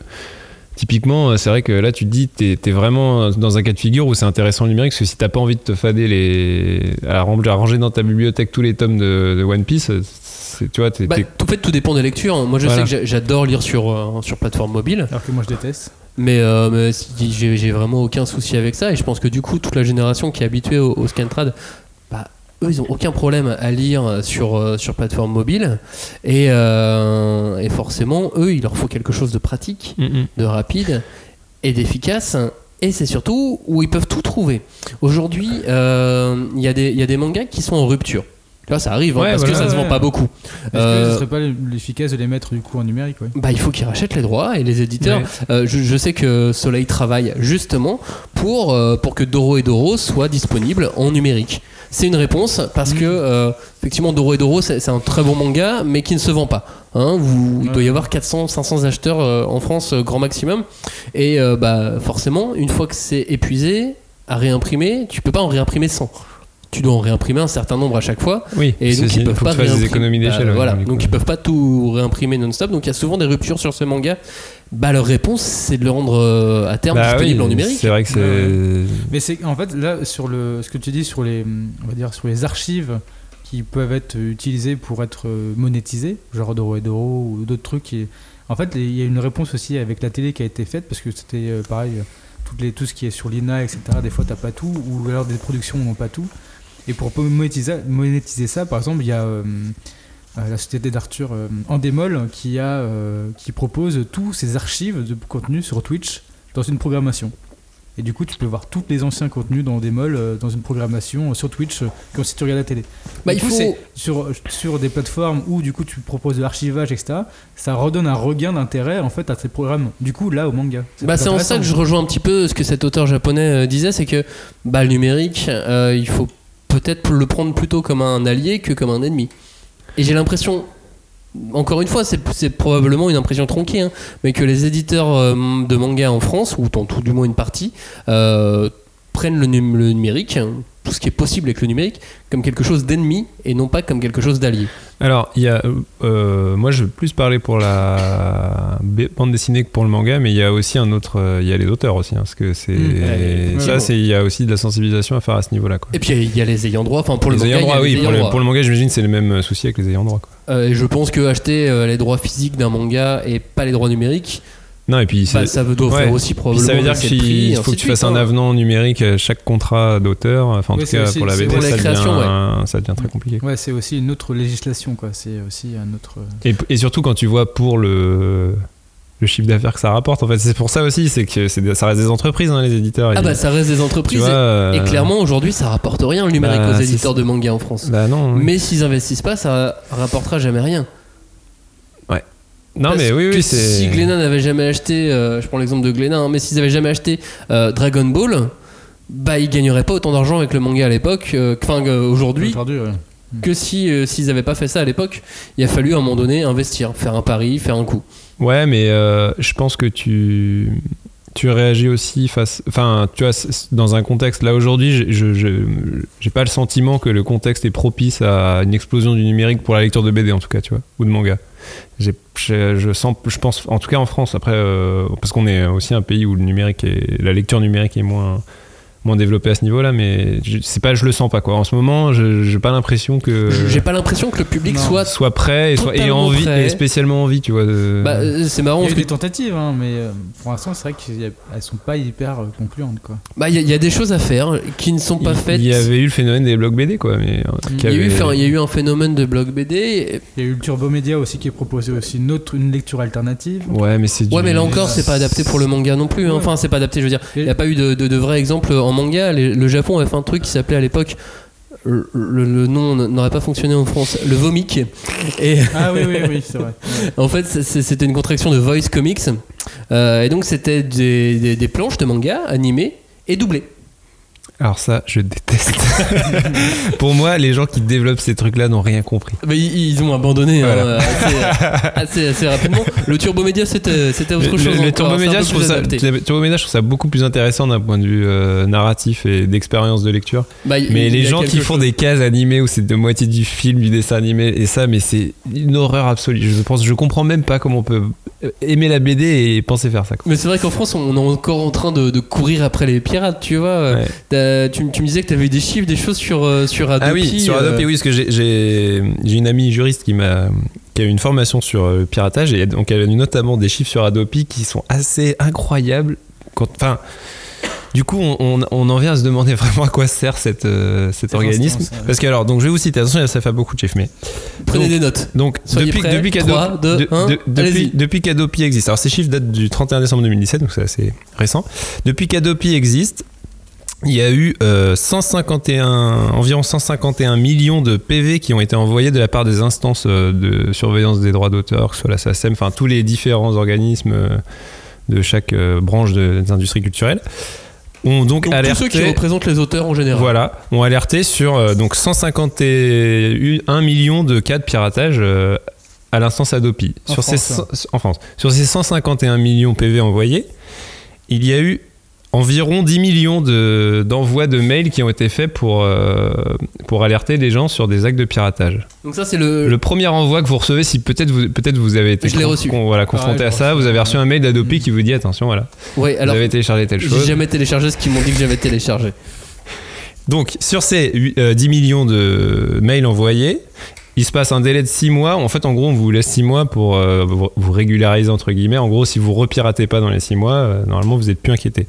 typiquement, c'est vrai que là, tu te dis, t'es es vraiment dans un cas de figure où c'est intéressant le numérique, parce que si t'as pas envie de te fader les. à ranger dans ta bibliothèque tous les tomes de, de One Piece, c'est- tu vois, t'es. Bah, en fait, tout dépend des lectures. Moi, je Voilà. sais que j'a- j'adore lire sur, euh, sur plateforme mobile. alors que moi je déteste. Mais, euh, j'ai vraiment aucun souci avec ça et je pense que du coup toute la génération qui est habituée au, au Scantrad, eux ils ont aucun problème à lire sur, euh, sur plateforme mobile et, euh, et forcément eux il leur faut quelque chose de pratique, Mm, mm. de rapide et d'efficace et c'est surtout où ils peuvent tout trouver. Aujourd'hui euh, il y, a des- il y a des mangas qui sont en rupture. Là ça arrive hein, Ouais, parce voilà, que ça se ouais. vend pas beaucoup. Est-ce que Euh, ce serait pas l'efficace de les mettre du coup en numérique ouais? bah, il faut qu'ils rachètent les droits et les éditeurs. Euh, je, je sais que Soleil travaille justement pour, euh, pour que Doro et Doro soient disponibles en numérique. C'est une réponse parce que euh, effectivement Doro et Doro c'est un très bon manga mais qui ne se vend pas. Hein, vous- Il doit y avoir 400, 500 acheteurs euh, en France euh, grand maximum et bah, forcément une fois que c'est épuisé à réimprimer, tu peux pas en réimprimer 100. Tu dois en réimprimer un certain nombre à chaque fois. Oui, Et donc ils il peuvent pas des économies Bah, d'échelle. ouais, voilà, donc ils peuvent pas tout réimprimer non-stop. Donc il y a souvent des ruptures sur ce manga. Bah leur réponse c'est de le rendre euh, à terme Bah disponible oui, en numérique. C'est vrai que c'est. Mais c'est en fait là sur le ce que tu dis sur les on va dire sur les archives qui peuvent être utilisées pour être euh, monétisées, genre Doro et Doro ou d'autres trucs. Qui... En fait, il y a une réponse aussi avec la télé qui a été faite parce que c'était euh, pareil, toutes les, tout ce qui est sur l'INA, etc. Des fois, t'as pas tout ou alors des productions n'ont pas tout. Et pour monétiser, monétiser ça, par exemple, il y a la société d'Arthur euh, Endemol qui a euh, qui propose tous ses archives de contenu sur Twitch dans une programmation. Et du coup, tu peux voir tous les anciens contenus dans Endemol euh, dans une programmation euh, sur Twitch, euh, comme si tu regardais la télé. Bah, Du il coup, faut- sur, sur des plateformes où du coup tu proposes de l'archivage, etc. Ça redonne un regain d'intérêt en fait à ces programmes. Du coup, là au manga. Bah, c'est en ça que je rejoins un petit peu ce que cet auteur japonais disait, c'est que bah, le numérique, il faut peut-être le prendre plutôt comme un allié que comme un ennemi. Et j'ai l'impression, encore une fois, c'est probablement une impression tronquée, hein, mais que les éditeurs euh, de manga en France, ou tout du moins une partie, euh, prennent le, num- le numérique tout ce qui est possible avec le numérique comme quelque chose d'ennemi et non pas comme quelque chose d'allié. Alors, il y a, euh, moi, je veux plus parler pour la bande dessinée que pour le manga, mais il y a aussi un autre, euh, il y a les auteurs aussi, hein, parce que c'est ouais, ça, c'est il y a aussi de la sensibilisation à faire à ce niveau-là. Quoi. Et puis il y a les ayants droit. Enfin pour le les manga, ayants droit, oui, ayants pour le, droit. pour le manga, j'imagine c'est le même souci avec les ayants droit. Quoi. Euh, et je pense que acheter euh, les droits physiques d'un manga et pas les droits numériques, Non, et puis bah, ça veut ouais. Puis ça dire qu'il faut que tu fasses un avenant numérique à chaque contrat d'auteur. Enfin, en tout cas, aussi- pour la BD, pour la ça, création, devient, ça devient très compliqué. Ouais, c'est aussi une autre législation, quoi. C'est aussi un autre. euh, Et, et surtout quand tu vois pour le, le chiffre d'affaires que ça rapporte, en fait, c'est pour ça aussi, c'est que ça reste des entreprises, hein, les éditeurs. Ah Ils- bah ça reste des entreprises. vois, et- euh, Et clairement aujourd'hui ça rapporte rien le numérique Bah, aux éditeurs de manga en France. Bah non. oui. Mais s'ils investissent pas, ça rapportera jamais rien. Non, Parce mais oui, oui, c'est. si Glénat n'avait jamais acheté, euh, je prends l'exemple de Glénat, hein, mais s'ils avaient jamais acheté euh, Dragon Ball, bah ils gagneraient pas autant d'argent avec le manga à l'époque, euh, que- enfin euh, aujourd'hui, ouais. que si euh, s'ils avaient pas fait ça à l'époque. Il a fallu à un moment donné investir, faire un pari, faire un coup. Ouais, mais euh, je pense que tu tu réagis aussi face enfin tu vois dans un contexte là aujourd'hui je j'ai pas le sentiment que le contexte est propice à une explosion du numérique pour la lecture de BD en tout cas tu vois ou de manga. Je sens je pense en tout cas en France après euh, parce qu'on est aussi un pays où le numérique est la lecture numérique est moins moins développée à ce niveau là mais je, c'est pas je le sens pas quoi en ce moment je j'ai pas l'impression que J'ai pas l'impression que le public non. soit. soit prêt et soit et envie prêt. et spécialement envie tu vois de... Bah, euh, c'est Il marrant y a eu que des tentatives, hein, mais euh, pour l'instant, c'est vrai qu'elles sont pas hyper euh, concluantes, quoi. bah, il y, a- il y a des choses à faire qui ne sont pas il, faites. il y avait eu le phénomène des blogs BD quoi mais Il Il y, a eu, avait- enfin, il y a eu un phénomène de blog BD. Il y a eu le Turbo Média aussi qui est proposé aussi une autre une lecture alternative. ouais mais c'est du- Ouais, mais là encore, c'est pas adapté pour le manga non plus. hein. Ouais. Enfin, c'est pas adapté, je veux dire. Il n'y a pas eu de, de, de vrai exemple en manga. Les- le Japon avait fait un truc qui s'appelait à l'époque. Le, le- le nom n'aurait pas fonctionné en France. Le Vomic. Et Ah oui, oui, oui, c'est vrai. En fait, c'était une contraction de Voice Comics. Euh, et donc, c'était des, des- des planches de manga animées et doublées. Alors ça je déteste pour moi les gens qui développent ces trucs là n'ont rien compris Mais ils, ils ont abandonné hein, assez, assez- assez rapidement. Le Turbo Média, c'était c'était autre le, chose. le-. Turbo Média, je trouve ça, je trouve beaucoup plus intéressant d'un point de vue euh, narratif et d'expérience de lecture. Bah, Mais y les gens qui font chose- des cases animées où c'est de moitié du film, du dessin animé et ça, mais c'est une horreur absolue. Je pense, je comprends même pas comment on peut aimer la BD et penser faire ça. quoi. Mais c'est vrai qu'en France, on est encore en train de, de courir après les pirates, tu vois. Ouais. T'as- Tu, tu me disais que tu avais eu des chiffres, des choses sur, euh, sur Adobe. Ah oui, sur euh, oui, parce que j'ai- une amie juriste qui m'a qui a eu une formation sur euh, le piratage et donc elle a eu notamment des chiffres sur Adobe qui sont assez incroyables. Quand, enfin, du coup, on, on- on en vient à se demander vraiment à quoi sert cette, euh, cet organisme. instance, ouais. Parce que alors, donc je vais vous citer. Attention, ça fait beaucoup de chiffres, mais Prenez donc- des notes. donc Soyez depuis, prêts. depuis de- de- qu'Adobe existe, alors ces chiffres datent du 31 décembre 2017, donc c'est assez récent. Depuis qu'Adobe existe, il y a eu euh, 151, environ 151 millions de PV qui ont été envoyés de la part des instances euh, de surveillance des droits d'auteur, que ce soit la SACEM, enfin tous les différents organismes euh, de chaque euh, branche de- des industries culturelles, ont donc, Donc, tous alerté. ceux qui représentent les auteurs en général. Voilà, ont alerté sur euh, donc 151 millions de cas de piratage euh, à l'instance Adopi. En Sur ces, France, cent- en France. Sur ces 151 millions PV envoyés, il y a eu environ 10 millions de- d'envois de, mails qui ont été faits pour, euh, pour alerter les gens sur des actes de piratage. Donc ça, c'est le... Le premier envoi que vous recevez, si peut-être vous, peut vous avez été Je l'ai con- reçu. con- voilà, confronté Pareil, à ça, reçu, vous avez reçu un mail d'Adopi qui vous dit attention, voilà, Ouais, alors, vous avez téléchargé telle j'ai chose. jamais téléchargé ce qu'ils m'ont dit que j'avais téléchargé. Donc, sur ces euh, 10 millions de mails envoyés, il se passe un délai de 6 mois. En fait, en gros, on vous laisse 6 mois pour euh, vous, régulariser, entre guillemets. En gros, si vous repiratez pas dans les 6 mois, euh, normalement, vous êtes plus inquiété.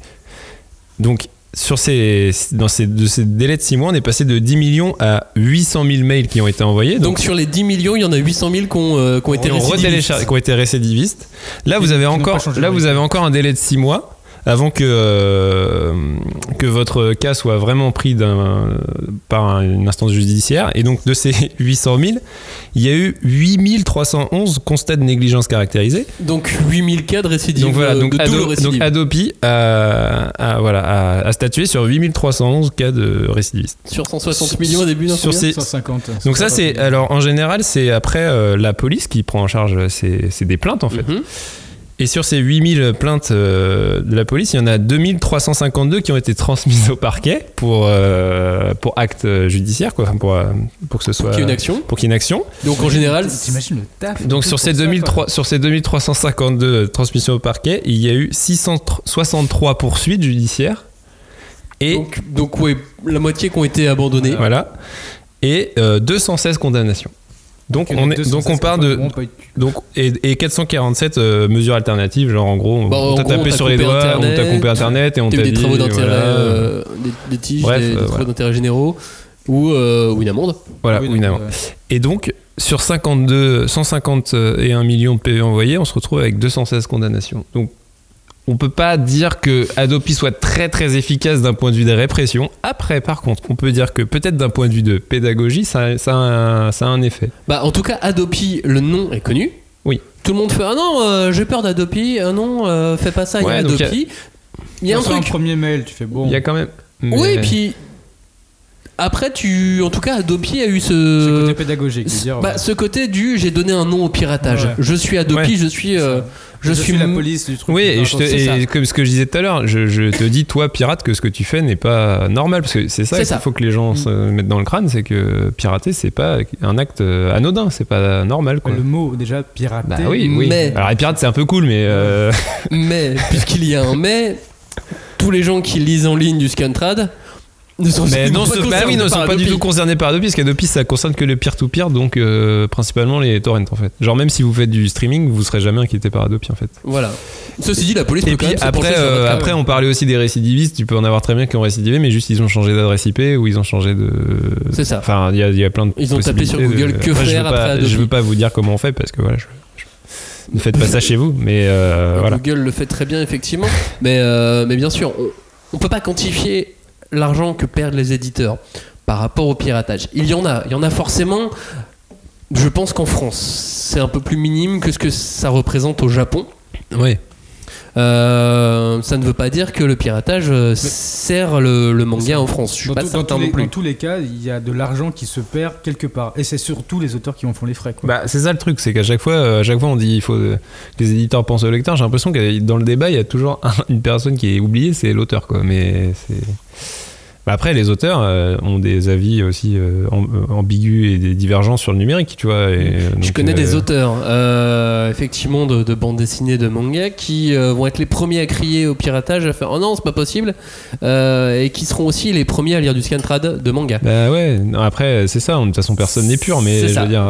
Donc, sur ces, dans ces, de ces délais de 6 mois, on est passé de 10 millions à 800 000 mails qui ont été envoyés. Donc, sur les 10 millions, il y en a 800 000 qui ont, euh, qui ont été récidivistes. qui ont été récidivistes. Là, vous avez encore, là, vous avez encore un délai de 6 mois avant que, euh, que votre cas soit vraiment pris d'un- par un- une instance judiciaire. Et donc, de ces 800 000, il y a eu 8311 constats de négligence caractérisés. Donc 8000 cas de récidive. Donc voilà, euh, donc, de Ado- récidive. donc Adopi a, a- voilà, a, a statué sur 8311 cas de récidivistes. Sur 160 millions au début d'un Sur combien ces- 150. Donc ça, c'est alors en général, c'est après euh, la police qui prend en charge ces, des plaintes en fait. Mhm. Et sur ces 8000 plaintes euh, de la police, il y en a 2352 qui ont été transmises au parquet pour, euh, pour acte judiciaire, quoi, pour, euh, pour que ce soit. qu'il y ait une action. Pour qu'il y ait une action. Donc en général, T'imagines le taf Donc sur ces, pour ça, 2003, sur ces 2352 transmissions au parquet, il y a eu 663 poursuites judiciaires. Et donc, donc ouais, la moitié qui ont été abandonnés. voilà. Et euh, 216 condamnations. Donc on, est, 216 donc on part de. Donc, et, et 447 euh, mesures alternatives, genre en gros, Bah, on t'a gros, on tapé t'a sur les doigts, on t'a Internet, coupé internet et on t'a eu des dit. travaux d'intérêt, voilà, euh, des, des tiges, Bref, des, des euh, travaux voilà. d'intérêt généraux ou, euh, ou une amende. voilà, Oui, ou une amende. euh, Et donc, sur 52, 151 millions de PV envoyés, on se retrouve avec 216 condamnations. Donc, on peut pas dire que Adopi soit très très efficace d'un point de vue des répressions. Après, par contre, on peut dire que peut-être d'un point de vue de pédagogie, ça, ça, a, un, ça a un effet. Bah, en tout cas, Adopi, le nom est connu. Oui. Tout le monde fait Ah non, euh, j'ai peur d'Adopi. Ah non, euh, fais pas ça, il y a Ouais, donc Adopi. Il y a un truc. premier mail, tu fais bon. Il y a quand même. Oui, mais- puis. Après, tu. En tout cas, Adopi a eu ce. le côté pédagogique. dire, Bah, ouais. ce côté du j'ai donné un nom au piratage. Ouais. Je suis Adopi, Ouais. je suis. euh, je, Je suis suis la police du truc. Oui, et, je te- c'est ça. et comme ce que je disais tout à l'heure, je, je te dis, toi, pirate, que ce que tu fais n'est pas normal. Parce que c'est ça qu'il faut que les gens se mettent dans le crâne c'est que pirater, c'est pas un acte euh, anodin, c'est pas normal. Quoi. Le mot déjà pirater. Bah oui, oui. Mais- Alors, les pirates, c'est un peu cool, mais. euh, Mais, puisqu'il y a un mais, tous les gens qui lisent en ligne du Scantrad Mais non, ce- bah oui, ils sont pas du tout concernés par Adopi, parce qu'Adopi, ça concerne que le peer-to-peer, donc euh, principalement les torrents, en fait. Genre, même si vous faites du streaming, vous serez jamais inquiété par Adopi, en fait. Voilà. Ceci dit, la police Et peut quand puis même après, euh, cas. après, on parlait aussi des récidivistes. Tu peux en avoir très bien qui ont récidivé, mais juste ils ont changé d'adresse IP ou ils ont changé de. C'est ça. Enfin, il y, y a plein de. Ils ont tapé sur Google, de- que Après, je faire veux après pas- Adobe Je veux pas vous dire comment on fait parce que voilà, je- ne faites pas ça chez vous, mais euh, voilà. Google le fait très bien, effectivement. Mais, euh, mais bien sûr, on, on peut pas quantifier l'argent que perdent les éditeurs par rapport au piratage. Il y en a, il y en a forcément. Je pense qu'en France, c'est un peu plus minime que ce que ça représente au Japon. Oui. Euh, ça ne veut pas dire que le piratage euh, sert le, le manga en France. Je suis Dans, pas tout- dans tous les, plus. dans tous les cas, il y a de l'argent qui se perd quelque part. Et c'est surtout les auteurs qui en font les frais. Quoi. Bah, c'est ça le truc, c'est qu'à chaque fois, euh, à chaque fois on dit il faut que les éditeurs pensent au lecteur. J'ai l'impression que dans le débat, il y a toujours un- une personne qui est oubliée, c'est l'auteur, quoi. Mais c'est. Bah, après, les auteurs euh, ont des avis aussi euh, euh, ambigus et des divergents sur le numérique, tu vois. et, Je donc, connais des auteurs, effectivement, de, de bandes dessinées, de manga, qui vont être les premiers à crier au piratage, à faire oh non, c'est pas possible, et qui seront aussi les premiers à lire du scantrad de manga. Bah ouais, non, après, c'est ça, de toute façon, personne n'est pur, mais je ça. veux dire.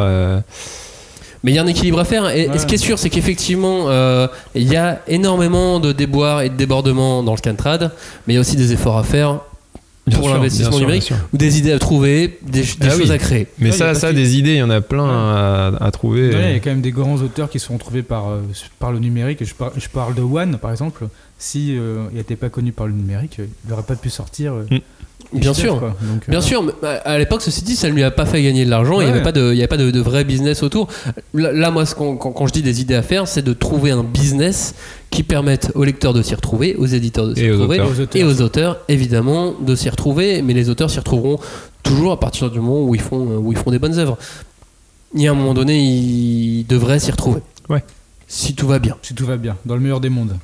Mais il y a un équilibre à faire, et, ce qui est sûr, c'est qu'effectivement, euh, il y a énormément de déboires et de débordements dans le scantrad, mais il y a aussi des efforts à faire bien pour sûr, l'investissement sûr, numérique, ou des idées à trouver, des, des Ah choses oui. à créer. Mais Ouais, ça, ça que- des idées, il y en a plein à, à trouver. Ouais, il y a quand même des grands auteurs qui sont trouvés par, euh, par le numérique. Je, par- je parle de One, par exemple. Si euh, il n'était pas connu par le numérique, il n'aurait pas pu sortir. euh, Mm. Bien sûr. Donc, euh, Bien sûr, mais à à l'époque, ceci dit, ça ne lui a pas fait gagner de l'argent. Il n'y avait pas de, il y avait pas de, de vrai business autour. Là, là, moi, ce qu'on- quand, quand je dis des idées à faire, c'est de trouver un business qui permette aux lecteurs de s'y retrouver, aux éditeurs de s'y retrouver, auteurs. aux auteurs. et aux auteurs, évidemment, de s'y retrouver. Mais les auteurs s'y retrouveront toujours à partir du moment où ils font, où ils font des bonnes œuvres. Il y a un moment donné, ils devraient s'y retrouver. Ouais. Si tout va bien. Si tout va bien, dans le meilleur des mondes.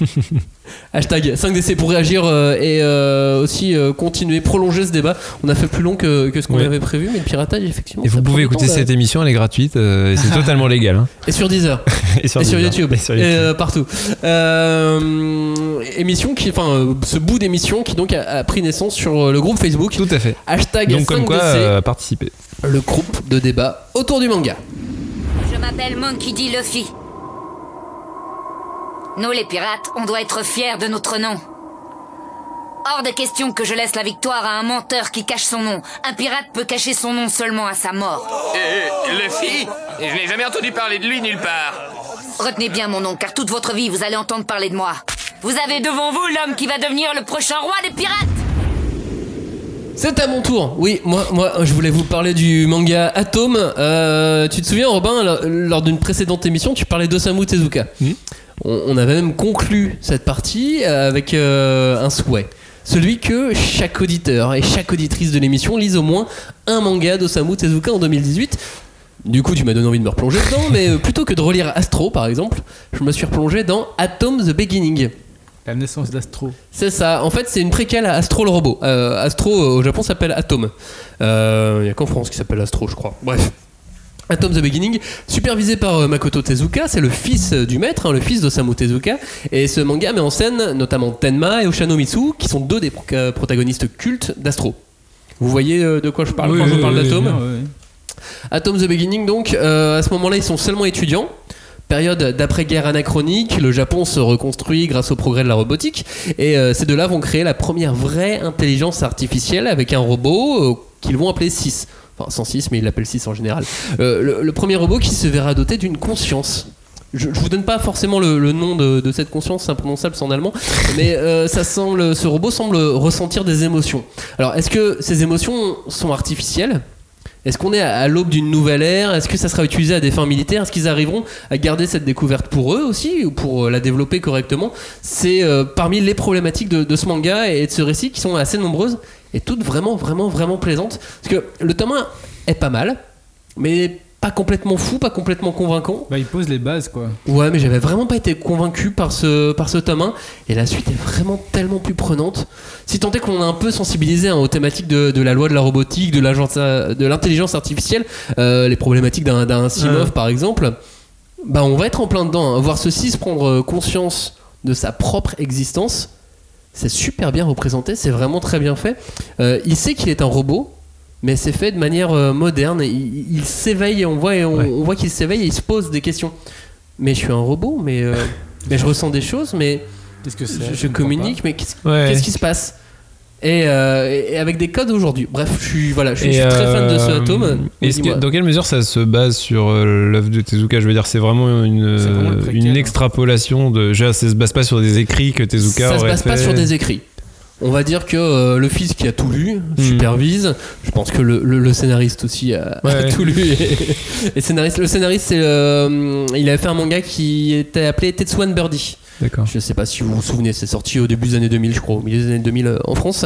Hashtag 5DC pour réagir euh, et euh, aussi euh, continuer, prolonger ce débat. On a fait plus long que, que ce qu'on Oui. avait prévu, mais le piratage, effectivement. Et vous pouvez temps, écouter cette émission, elle est gratuite, euh, et c'est totalement légal. hein. Et sur Deezer. Et sur, et sur. YouTube. Et sur Et YouTube. euh, partout. Euh, émission qui, enfin, euh, ce bout d'émission qui donc a, a pris naissance sur le groupe Facebook. Tout à fait. Hashtag Donc, comme 5DC, quoi, euh, participer. le groupe de débat autour du manga. Je m'appelle Monkey D. Luffy. Nous, les pirates, on doit être fiers de notre nom. Hors de question que je laisse la victoire à un menteur qui cache son nom. Un pirate peut cacher son nom seulement à sa mort. Euh, Luffy Je n'ai jamais entendu parler de lui nulle part. Retenez bien mon nom, car toute votre vie, vous allez entendre parler de moi. Vous avez devant vous l'homme qui va devenir le prochain roi des pirates C'est à mon tour. Oui, moi, moi, je voulais vous parler du manga Atom. Euh, tu te souviens, Robin, lors- lors d'une précédente émission, tu parlais d'Osamu Tezuka. On, on avait même conclu cette partie avec euh, un souhait. Celui que chaque auditeur et chaque auditrice de l'émission lise au moins un manga d'Osamu Tezuka en 2018. Du coup, tu m'as donné envie de me replonger dedans, mais euh, plutôt que de relire Astro, par exemple, je me suis replongé dans Atom the Beginning. La naissance d'Astro. C'est ça. En fait, c'est une préquelle à Astro le robot. Euh, Astro euh, au Japon s'appelle Atom. Euh, Il n'y a qu'en France qui s'appelle Astro, je crois. Bref. Atom the Beginning, supervisé par euh, Makoto Tezuka, c'est le fils euh, du maître, hein, le fils d'Osamu Tezuka, et ce manga met en scène notamment Tenma et Oshanomitsu, qui sont deux des pro- protagonistes cultes d'Astro. Vous voyez euh, de quoi je parle Oui, quand je parle oui, d'Atom. Atom the Beginning, donc, euh, à ce moment-là, ils sont seulement étudiants. Période d'après-guerre anachronique, le Japon se reconstruit grâce au progrès de la robotique, et euh, ces deux-là vont créer la première vraie intelligence artificielle avec un robot euh, qu'ils vont appeler 6. Enfin, 106, mais ils l'appellent 6 en général. Euh, le, premier robot qui se verra doté d'une conscience. Je, je vous donne pas forcément le, nom de, cette conscience, c'est imprononçable, en allemand, mais euh, ça semble, ce robot semble ressentir des émotions. Alors, est-ce que ces émotions sont artificielles? Est-ce qu'on est à l'aube d'une nouvelle ère? Est-ce que ça sera utilisé à des fins militaires? Est-ce qu'ils arriveront à garder cette découverte pour eux aussi ou pour euh, la développer correctement? C'est parmi les problématiques de ce manga et de ce récit qui sont assez nombreuses et toutes vraiment, vraiment, vraiment plaisantes. Parce que le tome 1 est pas mal, mais pas complètement fou, pas complètement convaincant. Bah, il pose les bases, quoi. Ouais, mais j'avais vraiment pas été convaincu par ce, par ce tome 1. Et la suite est vraiment tellement plus prenante. Si tant est qu'on a un peu sensibilisé hein, aux thématiques de, de la loi de la robotique, de l'intelligence artificielle, euh, les problématiques d'un Simov par exemple, bah on va être en plein dedans. hein. Voir ceci se prendre euh, conscience de sa propre existence, c'est super bien représenté, c'est vraiment très bien fait. Euh, il sait qu'il est un robot, mais c'est fait de manière euh, moderne. Il, il s'éveille, on voit, on, Ouais. on voit qu'il s'éveille et il se pose des questions. Mais je suis un robot, mais, euh, mais je ressens des choses, mais que je, communique, mais qu'est-ce Ouais. qu'est-ce qui se passe? Et, euh, et avec des codes aujourd'hui. Bref, je suis voilà, je, suis- je Et, suis très fan de ce euh, est-ce que- Dis-moi. dans quelle mesure ça se base sur euh, l'œuvre de Tezuka? Je veux dire, c'est vraiment une, C'est vraiment le euh, préquel, une hein. extrapolation de. dire, Ça se base pas sur des écrits que Tezuka ça se base pas sur des écrits. On va dire que euh, le fils qui a tout lu Hmm. supervise. Je pense que le, le- le scénariste aussi a, a tout lu. Et, et scénariste, le scénariste, c'est, euh, il avait fait un manga qui était appelé Tetsuan Birdie. Je sais pas si vous vous souvenez, c'est sorti au début des années 2000, je crois, au milieu des années 2000 euh, en France.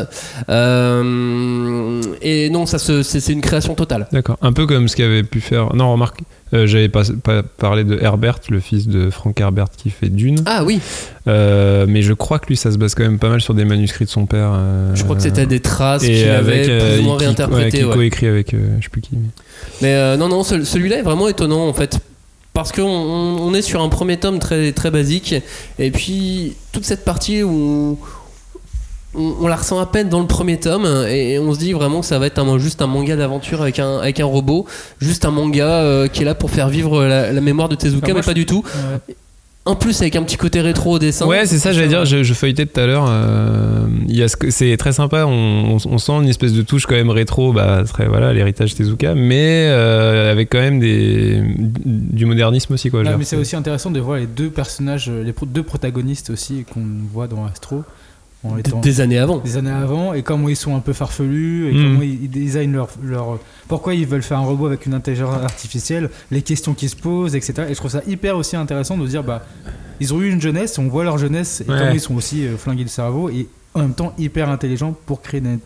Euh, et non, ça c'est une création totale. D'accord. Un peu comme ce qu'avait pu faire. Non, remarque, euh, j'avais pas, pas parlé de Herbert, le fils de Frank Herbert qui fait Dune. Ah oui, Euh, mais je crois que lui, ça se base quand même pas mal sur des manuscrits de son père. je crois que c'était des traces qu'il avait plus ou moins réinterprétées. ouais, ouais. coécrit avec je sais plus qui. Mais euh, non, non, ce- celui-là est vraiment étonnant en fait. Parce qu'on on- on est sur un premier tome très, très basique. Et puis, toute cette partie où on, on la ressent à peine dans le premier tome. Et on se dit vraiment que ça va être un, juste un manga d'aventure avec un, avec un robot. Juste un manga euh, qui est là pour faire vivre la, la mémoire de Tezuka, mais je- pas du tout. Ouais. En plus, avec un petit côté rétro au dessin. Ouais, c'est ça, j'allais dire, je, je feuilletais tout à l'heure. euh, il y a ce que- c'est très sympa, on, on- on sent une espèce de touche quand même rétro, bah, serait voilà, l'héritage Tezuka, mais euh, avec quand même des, du modernisme aussi. Quoi, je Ouais, veux mais c'est aussi intéressant de voir les deux personnages, les pro- deux protagonistes aussi qu'on voit dans Astro. En Des- étant Des années avant. des années avant et comment ils sont un peu farfelus et Mm. comment ils, ils designent leur, leur pourquoi ils veulent faire un robot avec une intelligence artificielle les questions qui se posent etc et je trouve ça hyper aussi intéressant de dire bah ils ont eu une jeunesse on voit leur jeunesse et Ouais. comment ils sont aussi euh, flingués le cerveau et en même temps hyper intelligents pour créer une,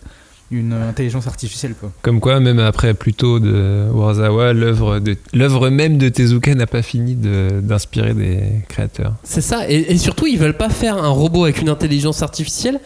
une intelligence artificielle quoi Comme quoi, même après plutôt de Wazawa, l'œuvre de- l'œuvre même de Tezuka n'a pas fini de- d'inspirer des créateurs. C'est ça, et, et surtout ils veulent pas faire un robot avec une intelligence artificielle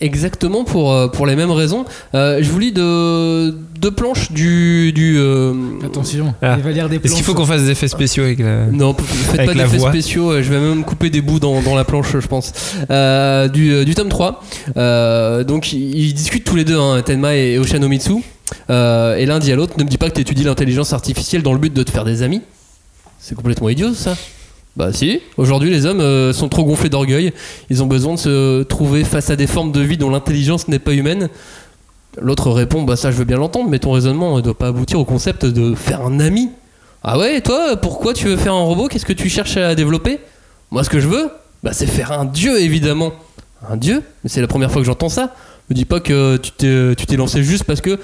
exactement pour, euh, pour les mêmes raisons. Euh, je vous lis deux, deux planches du... du euh, attention Ah. il va lire des Est-ce qu'il planches faut qu'on fasse des effets spéciaux avec la. Non, faites Avec pas la d'effets voix. spéciaux, je vais même couper des bouts dans, dans la planche, je pense. Euh, du, du tome 3. Euh, donc ils, ils discutent tous les deux, hein, Tenma et Oshanomitsu. Euh, et l'un dit à l'autre, ne me dis pas que tu étudies l'intelligence artificielle dans le but de te faire des amis. C'est complètement idiot ça. Bah si, aujourd'hui les hommes euh, sont trop gonflés d'orgueil, ils ont besoin de se trouver face à des formes de vie dont l'intelligence n'est pas humaine. L'autre répond, bah ça je veux bien l'entendre, mais ton raisonnement ne doit pas aboutir au concept de faire un ami. Ah ouais, toi, pourquoi tu veux faire un robot? Qu'est-ce que tu cherches à développer? Moi ce que je veux, bah c'est faire un dieu évidemment. Un dieu? Mais c'est la première fois que j'entends ça. Me dis pas que tu t'es, tu t'es lancé juste parce que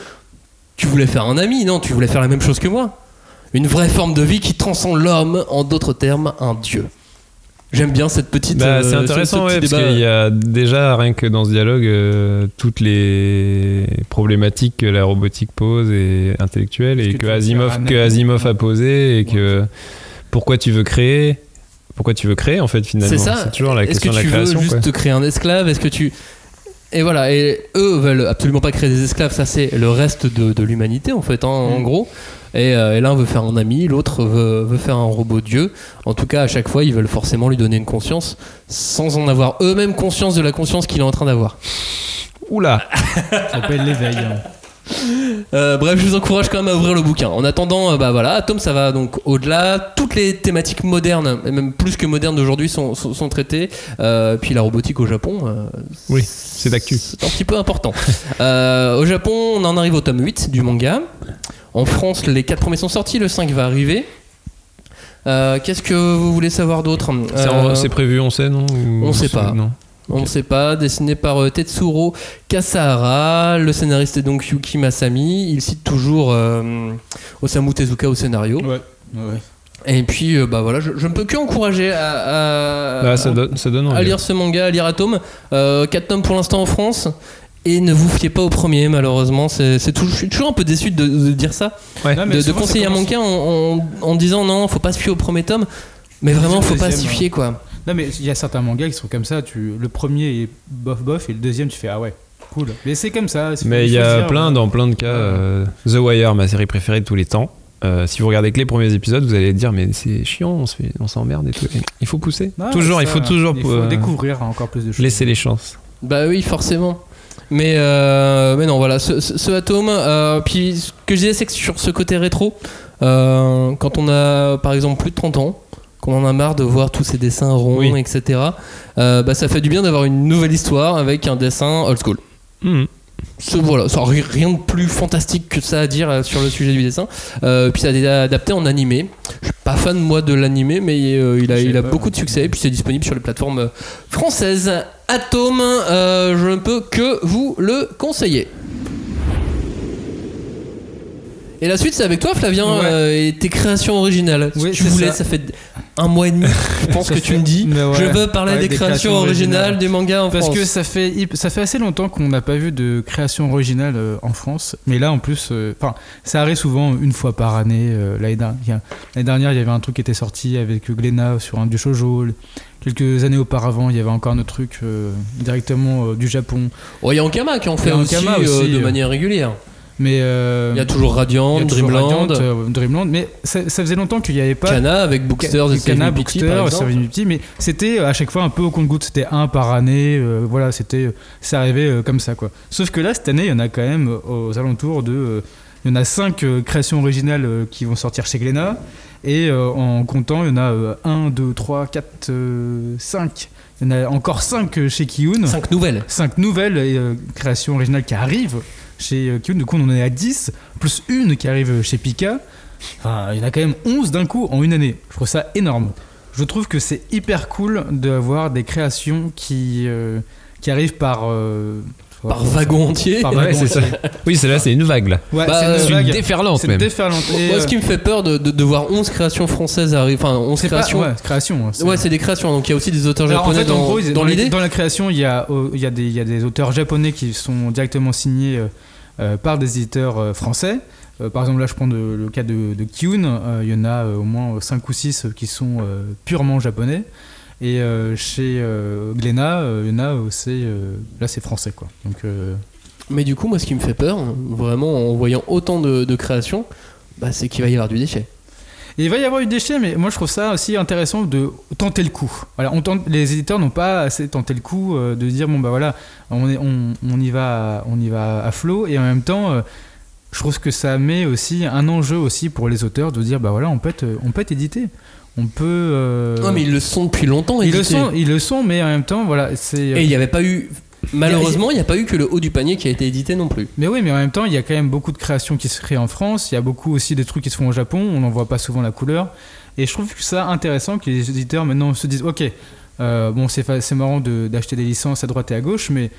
tu voulais faire un ami, non, tu voulais faire la même chose que moi. Une vraie forme de vie qui transcende l'homme, en d'autres termes, un dieu. J'aime bien cette petite. Bah, euh, c'est ce- intéressant, ce ouais, parce qu'il y a déjà, rien que dans ce dialogue, euh, toutes les problématiques que la robotique pose et intellectuelle et que que, Asimov, que. Asimov a posé et que pourquoi tu veux créer pourquoi tu veux créer en fait finalement? C'est ça. toujours la Est-ce que question de la tu veux création juste quoi. te créer un esclave? Est-ce que tu et voilà, et eux veulent absolument pas créer des esclaves, ça c'est le reste de, de l'humanité en fait, hein, en Mm. gros. Et, euh, et l'un veut faire un ami, l'autre veut, veut faire un robot dieu. En tout cas, à chaque fois, ils veulent forcément lui donner une conscience, sans en avoir eux-mêmes conscience de la conscience qu'il est en train d'avoir. Oula Ça s'appelle l'éveil. hein. Euh, bref, je vous encourage quand même à ouvrir le bouquin. En attendant, euh, bah voilà, Atom, ça va donc au-delà. Toutes les thématiques modernes, et même plus que modernes d'aujourd'hui, sont, sont, sont traitées. Euh, puis la robotique au Japon, euh, Oui, c'est d'actu. c'est un petit peu important. Euh, au Japon, on en arrive au tome 8 du manga. En France, les 4 premiers sont sortis, le 5 va arriver. Euh, Qu'est-ce que vous voulez savoir d'autre C'est en- Euh, c'est prévu on sait non Ou on sait c'est- pas. non On ne sait pas, dessiné par euh, Tetsuro Kasahara, le scénariste est donc Yuki Masami, il cite toujours euh, Osamu Tezuka au scénario. Ouais. ouais. Et puis euh, bah voilà, je, ne peux que encourager à, à- Ah, ça donne ça donne à envie. lire ce manga, à lire Atom. 4 tomes pour l'instant en France. Et ne vous fiez pas au premier, malheureusement. C'est je suis toujours un peu déçu de, de dire ça. Ouais. Non, mais De, conseiller un commence- manga en, en- en disant non, faut pas se fier au premier tome. Mais vraiment, faut pas s'y fier quoi. Non, mais il y a certains mangas qui sont comme ça. Tu... Le premier est bof bof et le deuxième, tu fais ah ouais, cool. Mais c'est comme ça. Mais il y a choisir, plein, ouais. dans plein de cas, euh, The Wire, ma série préférée de tous les temps. Euh, si vous regardez que les premiers épisodes, vous allez dire mais c'est chiant, on s'emmerde et tout. Et il faut pousser. Non, toujours, ça, il faut toujours il faut euh, découvrir encore plus de choses. laisser les chances. Bah oui, forcément. Mais, euh, mais non, voilà, ce, ce- euh, puis ce que je disais, c'est que sur ce côté rétro, euh, quand on a par exemple plus de 30 ans, qu'on en a marre de voir tous ces dessins ronds, Oui. etc., bah, ça fait du bien d'avoir une nouvelle histoire avec un dessin old school. Mhm. Ce- voilà, ça ri- rien de plus fantastique que ça à dire euh, sur le sujet du dessin. Euh, puis ça a été adapté en animé. Je suis pas fan moi de l'animé, mais euh, il a, Je sais il a pas. beaucoup de succès. Et puis c'est disponible sur les plateformes françaises. Atom, euh, je ne peux que vous le conseiller. Et la suite, c'est avec toi, Flavien, Ouais. euh, et tes créations originales. Oui, tu voulais, ça. ça. fait un mois et demi, je pense que tu me dis. Ouais, je veux parler ouais, des, des créations, créations originales, originales. du manga en Parce France. que ça fait, hip- ça fait assez longtemps qu'on n'a pas vu de création originale euh, en France. Mais là, en plus, euh, ça arrive souvent une fois par année. euh, L'année dernière, il y a- l'année dernière, il y avait un truc qui était sorti avec Glénat sur un du shoujo. Quelques années auparavant, il y avait encore un autre truc euh, directement euh, du Japon. Oh, Il y a Ankama qui en fait aussi, euh, aussi, de manière régulière. Mais euh, Il y a toujours Radiant, a toujours Dreamland, Radiant, euh, Dreamland. Mais ça, ça faisait longtemps qu'il n'y avait pas. Kana avec Booksters et Kana, Saving Pity, par Bookster, exemple. Saving Pity, mais c'était euh, à chaque fois un peu au compte-goutte. C'était un par année. euh, voilà, c'était, ça arrivait comme ça, quoi. Sauf que là, cette année, il y en a quand même aux alentours de. il y en a 5 créations originales qui vont sortir chez Glénat. Et en comptant, il y en a 1, 2, 3, 4, 5. Il y en a encore 5 chez Kiyun. 5 nouvelles. 5 nouvelles euh, créations originales qui arrivent chez euh, Kiyun. Du coup, on en est à 10, plus une qui arrive chez Pika. Enfin, il y en a quand même 11 d'un coup en une année. Je trouve ça énorme. Je trouve que c'est hyper cool d'avoir des créations qui, euh, qui arrivent par. euh, Par wagon entier. Par Ouais, c'est ça. entier. Oui, c'est là, c'est une vague là. Ouais, Bah, c'est une, une vague. déferlante même. déferlante. Et, Moi, euh, ce qui me fait peur de, de, de voir 11 créations françaises arriver. Enfin, 11 c'est pas- créations. ouais, création. hein, c'est- Ouais, c'est des créations. Donc il y a aussi des auteurs Alors, en japonais fait, en dans, gros, ils- dans dans, la- l'idée. dans la création, il y a, il y, a des- il y a des auteurs japonais qui sont directement signés euh, par des éditeurs euh, français. Euh, par exemple, là, je prends le cas de, de. Euh, il y en a euh, au moins 5 ou 6 qui sont euh, purement japonais. Et euh, chez euh, Glénat, euh, il y en a aussi. euh, là, c'est français, quoi. Donc, euh, Mais du coup, moi, ce qui me fait peur, vraiment, en voyant autant de, de créations, bah, c'est qu'il va y avoir du déchet. Et il va y avoir eu des déchets, mais moi je trouve ça aussi intéressant de tenter le coup. Voilà, on tente, les éditeurs n'ont pas assez tenté le coup euh, de dire bon bah voilà, on, est, on, on y va, on y va à flot, et en même temps, euh, je trouve que ça met aussi un enjeu aussi pour les auteurs de dire bah voilà, on peut être, on peut être édité, on peut. euh, Non, mais ils le sont depuis longtemps. ils le sont, ils le sont, mais en même temps voilà, c'est. Et il n'y avait pas eu. Malheureusement, il n'y a pas eu que le haut du panier qui a été édité non plus. Mais oui, mais en même temps, il y a quand même beaucoup de créations qui se créent en France. Il y a beaucoup aussi des trucs qui se font au Japon. On n'en voit pas souvent la couleur. Et je trouve que ça intéressant que les éditeurs maintenant se disent Ok, euh, bon, c'est marrant de- d'acheter des licences à droite et à gauche, mais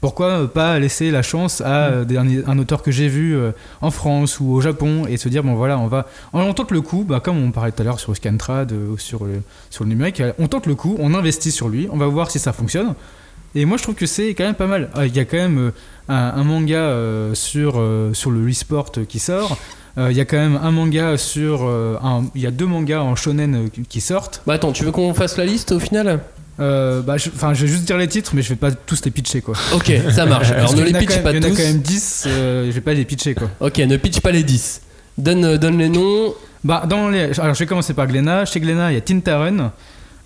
pourquoi pas laisser la chance à euh, des- un, auteur que j'ai vu euh, en France ou au Japon et se dire Bon, voilà, on va. On tente le coup, bah, comme on parlait tout à l'heure sur Scantrad euh, ou sur le, sur le numérique, on tente le coup, on investit sur lui, on va voir si ça fonctionne. Et moi, je trouve que c'est quand même pas mal. Ah, Il y a quand même un, un manga sur, sur le e-sport qui sort. Euh, Il y a quand même un manga sur. Il y a deux mangas en shonen euh, qui- sortent. Bah attends, tu veux qu'on fasse la liste au final? Euh, bah, je, enfin, je vais juste dire les titres, mais je vais pas tous les pitcher quoi. Ok, ça marche. Alors ne les pitch pas même- Il y en a tous. quand même 10, euh, je vais pas les pitcher quoi. Ok, ne pitch pas les 10. Donne, euh, donne les noms. Bah, dans les... Alors je vais commencer par Glenna. Chez Glenna, il y a Tintaren.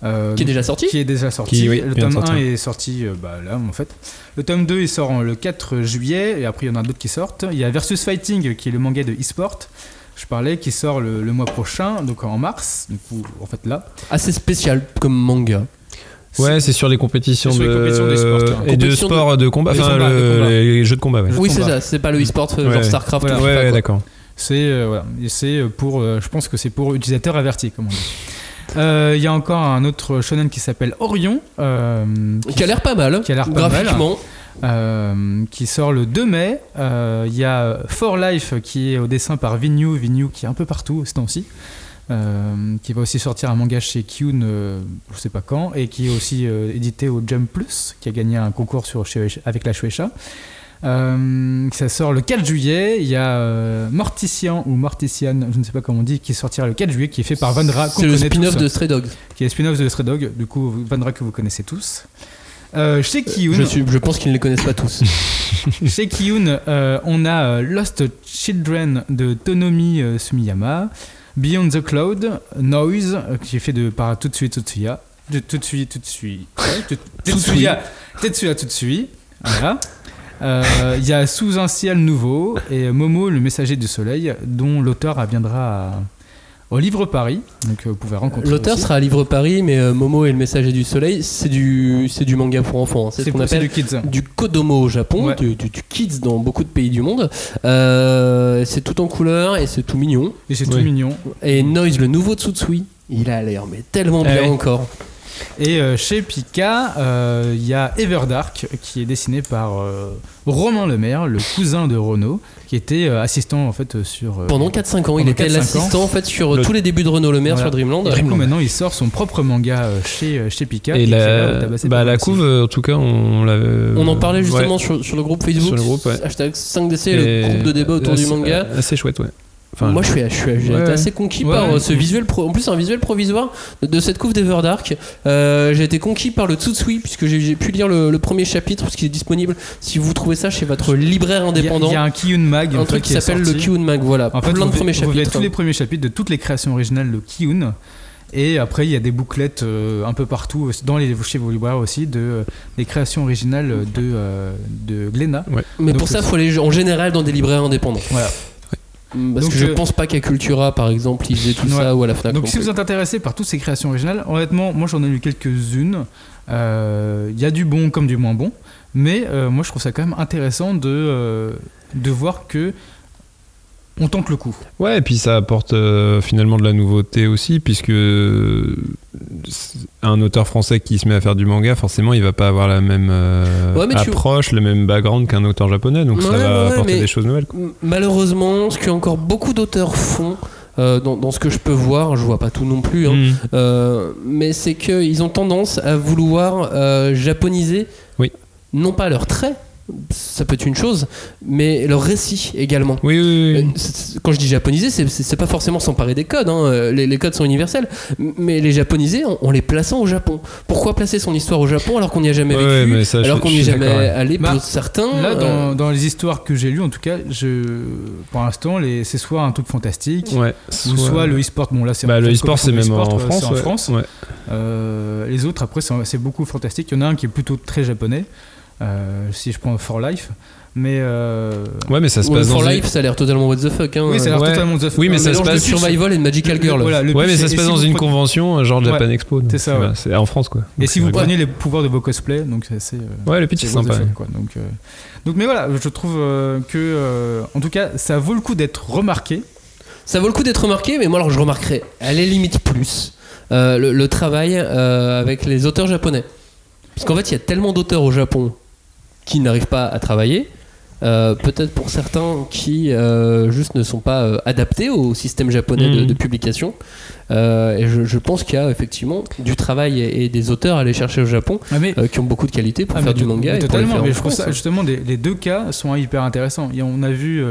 Euh, Qui est déjà sorti Qui est déjà sorti. Qui, oui, le tome 1 sortir. est sorti euh, bah, là en fait. Le tome 2 il sort en- le 4 juillet et après il y en a d'autres qui sortent. Il y a Versus Fighting qui est le manga de e-sport. Je parlais qui sort le, le mois prochain, donc en mars, du coup en fait là. Assez spécial comme manga. Ouais, c'est sur les compétitions de, sur les compétitions d'e-sport, hein. et de Compétitions de- sport de, combat, de enfin combat, le- les jeux de combat. Ouais, Oui, c'est ça. C'est pas le e-sport euh, Ouais. genre Starcraft ou ouais, d'accord. C'est euh, voilà, Et c'est pour, je pense que c'est pour utilisateurs avertis comme on dit. Euh, Il y a encore un autre shonen qui s'appelle Orion, euh, Qui a l'air pas mal. Qui a l'air pas mal. Graphiquement. euh, qui sort le 2 mai. Euh, Il y a For Life qui est au dessin par Vignew, Vignew qui est un peu partout ce temps-ci. euh, qui va aussi sortir un manga chez Kyun, euh, je sais pas quand, et qui est aussi euh, édité au Jump Plus, qui a gagné un concours sur, chez- avec la Shueisha. Euh, ça sort le 4 juillet. Il y a euh, Mortician ou Mortician, je ne sais pas comment on dit, qui sortira le 4 juillet, qui est fait par Vandra. C'est le spin-off de Stray Dog. Qui est le spin-off de Stray Dog, du coup, Vandra que vous connaissez tous. Euh, chez Kiyun, Je, suis, je pense qu'ils ne les connaissent pas tous. chez Kiyun, euh, on a euh, Lost Children de Tonomi euh, Sumiyama, Beyond the Cloud, Noise, euh, qui est fait de, par Tutsui Tutsuya. De Tutsui Tutsui. Ouais, Tut- Tetsuya. Tutsui. Voilà. Euh, Il y a Sous un ciel nouveau et Momo, le messager du soleil, dont l'auteur viendra à- au Livre Paris. Donc euh, vous pouvez rencontrer. L'auteur sera à Livre Paris, mais euh, Momo et le Messager du Soleil, c'est du, c'est du manga pour enfants. hein. C'est ce qu'on appelle du kids. du Kodomo au Japon, Ouais. du, du- du kids dans beaucoup de pays du monde. Euh, c'est tout en couleur et c'est tout mignon. Et c'est tout mignon. Et Noise, le nouveau Tsutsui, il a l'air mais tellement bien Eh oui. encore. Et euh, chez Pika, euh, il y a Everdark qui est dessiné par euh, Romain Lemaire, le cousin de Renault, qui était euh, assistant en fait sur. euh, Pendant 4-5 ans, il était 4-5 ans. l'assistant en fait sur Le- tous les débuts de Renault Le Maire Voilà. sur Dreamland. Et du coup, maintenant, il sort son propre manga euh, chez, chez Pika. Et la, bah, la couve, en tout cas, on l'avait. On en parlait justement ouais. sur, sur le groupe Facebook. Sur le groupe, ouais. Hashtag 5DC, Et le groupe de débat autour du manga. Assez chouette, ouais. Enfin, Moi, je suis, je ouais. assez conquis Ouais, par ouais. euh, ce visuel, pro- en plus un visuel provisoire de, de cette couve d'Everdark. Euh, j'ai été conquis par le Tsutsui puisque j'ai j'ai pu lire le, le premier chapitre parce qu'il est disponible si vous trouvez ça chez votre libraire Il y a- indépendant. Il y, a un Kiyun Mag un truc qui s'appelle le. Kyun Mag, voilà. En fait, plein de premiers vous avez chapitres. tous les premiers chapitres de toutes les créations originales de Kiyun. Et après, il y a des bouclettes euh, un peu partout, dans les, chez vos libraires aussi, de, euh, des créations originales de, euh, de Glénat. Mais Donc, pour ça, il faut aller en général dans des libraires indépendants. Voilà. Parce Donc, que je euh, pense pas qu'à Cultura, par exemple, ils faisaient tout Ouais. ça ou à la Fnac. Donc si vous êtes intéressé par toutes ces créations originales, honnêtement, moi j'en ai lu quelques-unes. Euh, Il y a du bon comme du moins bon, mais euh, moi je trouve ça quand même intéressant de, euh, de voir que on tente le coup. Ouais, et puis ça apporte euh, finalement de la nouveauté aussi, puisque euh, un auteur français qui se met à faire du manga, forcément, il va pas avoir la même euh, Ouais, mais tu- approche, le même background qu'un auteur japonais, donc ça Ouais, va apporter des choses nouvelles. quoi. Malheureusement, ce que encore beaucoup d'auteurs font, euh, dans, dans ce que je peux voir, je vois pas tout non plus, hein, Mm. euh, mais c'est qu'ils ont tendance à vouloir japoniser, Oui. non pas leurs traits, ça peut être une chose, mais leur récit également. Oui, oui, oui. Euh, Quand je dis japoniser, c'est- pas forcément s'emparer des codes. hein, euh, Les, les codes sont universels, mais les japoniser en, en les plaçant au Japon. Pourquoi placer son histoire au Japon alors qu'on n'y a jamais Ouais, vécu, mais ça, je- alors qu'on n'y est jamais allé Bah, pour certains Là, euh, dans, les histoires que j'ai lues, en tout cas, je, pour l'instant, c'est soit un truc fantastique, Ouais, ou soit le e-sport. Bon là, c'est bah, en le e-sport, c'est même en France. c'est en ouais. France. Ouais. Euh, les autres, après, c'est beaucoup fantastique. Il y en a un qui est plutôt très japonais, euh, si je prends For Life. Mais euh, Ouais, mais ça se Ouais, passe For dans une- Life, ça a l'air totalement what the fuck. Hein, oui, ça a l'air Ouais. totalement the Oui, mais ça se mélange de passe- Survival et de Magical Girl. Voilà, le Ouais, but, mais ça se passe si dans une prenez- convention, genre Ouais. Japan Expo. C'est ça, c'est- ouais. C'est en France, quoi. Et si vous vrai. prenez les pouvoirs de vos cosplays, donc c'est assez. euh, Ouais, le pitch est what sympa. fuck, quoi. Donc, euh, donc, mais voilà, je trouve euh, que, euh, en tout cas, ça vaut le coup d'être remarqué. Ça vaut le coup d'être remarqué, mais moi alors je remarquerais à la limite plus euh, le, le travail euh, avec les auteurs japonais. Parce qu'en fait, il y a tellement d'auteurs au Japon qui n'arrivent pas à travailler Euh, peut-être pour certains qui euh, juste ne sont pas euh, adaptés au système japonais de, de publication. Et je, je pense qu'il y a effectivement du travail et, et des auteurs à aller chercher au Japon Ah, mais- qui ont beaucoup de qualité pour Ah, faire du manga mais et pour les totalement, faire mais je trouve ça justement les, les deux cas sont hyper intéressants. Et on a vu,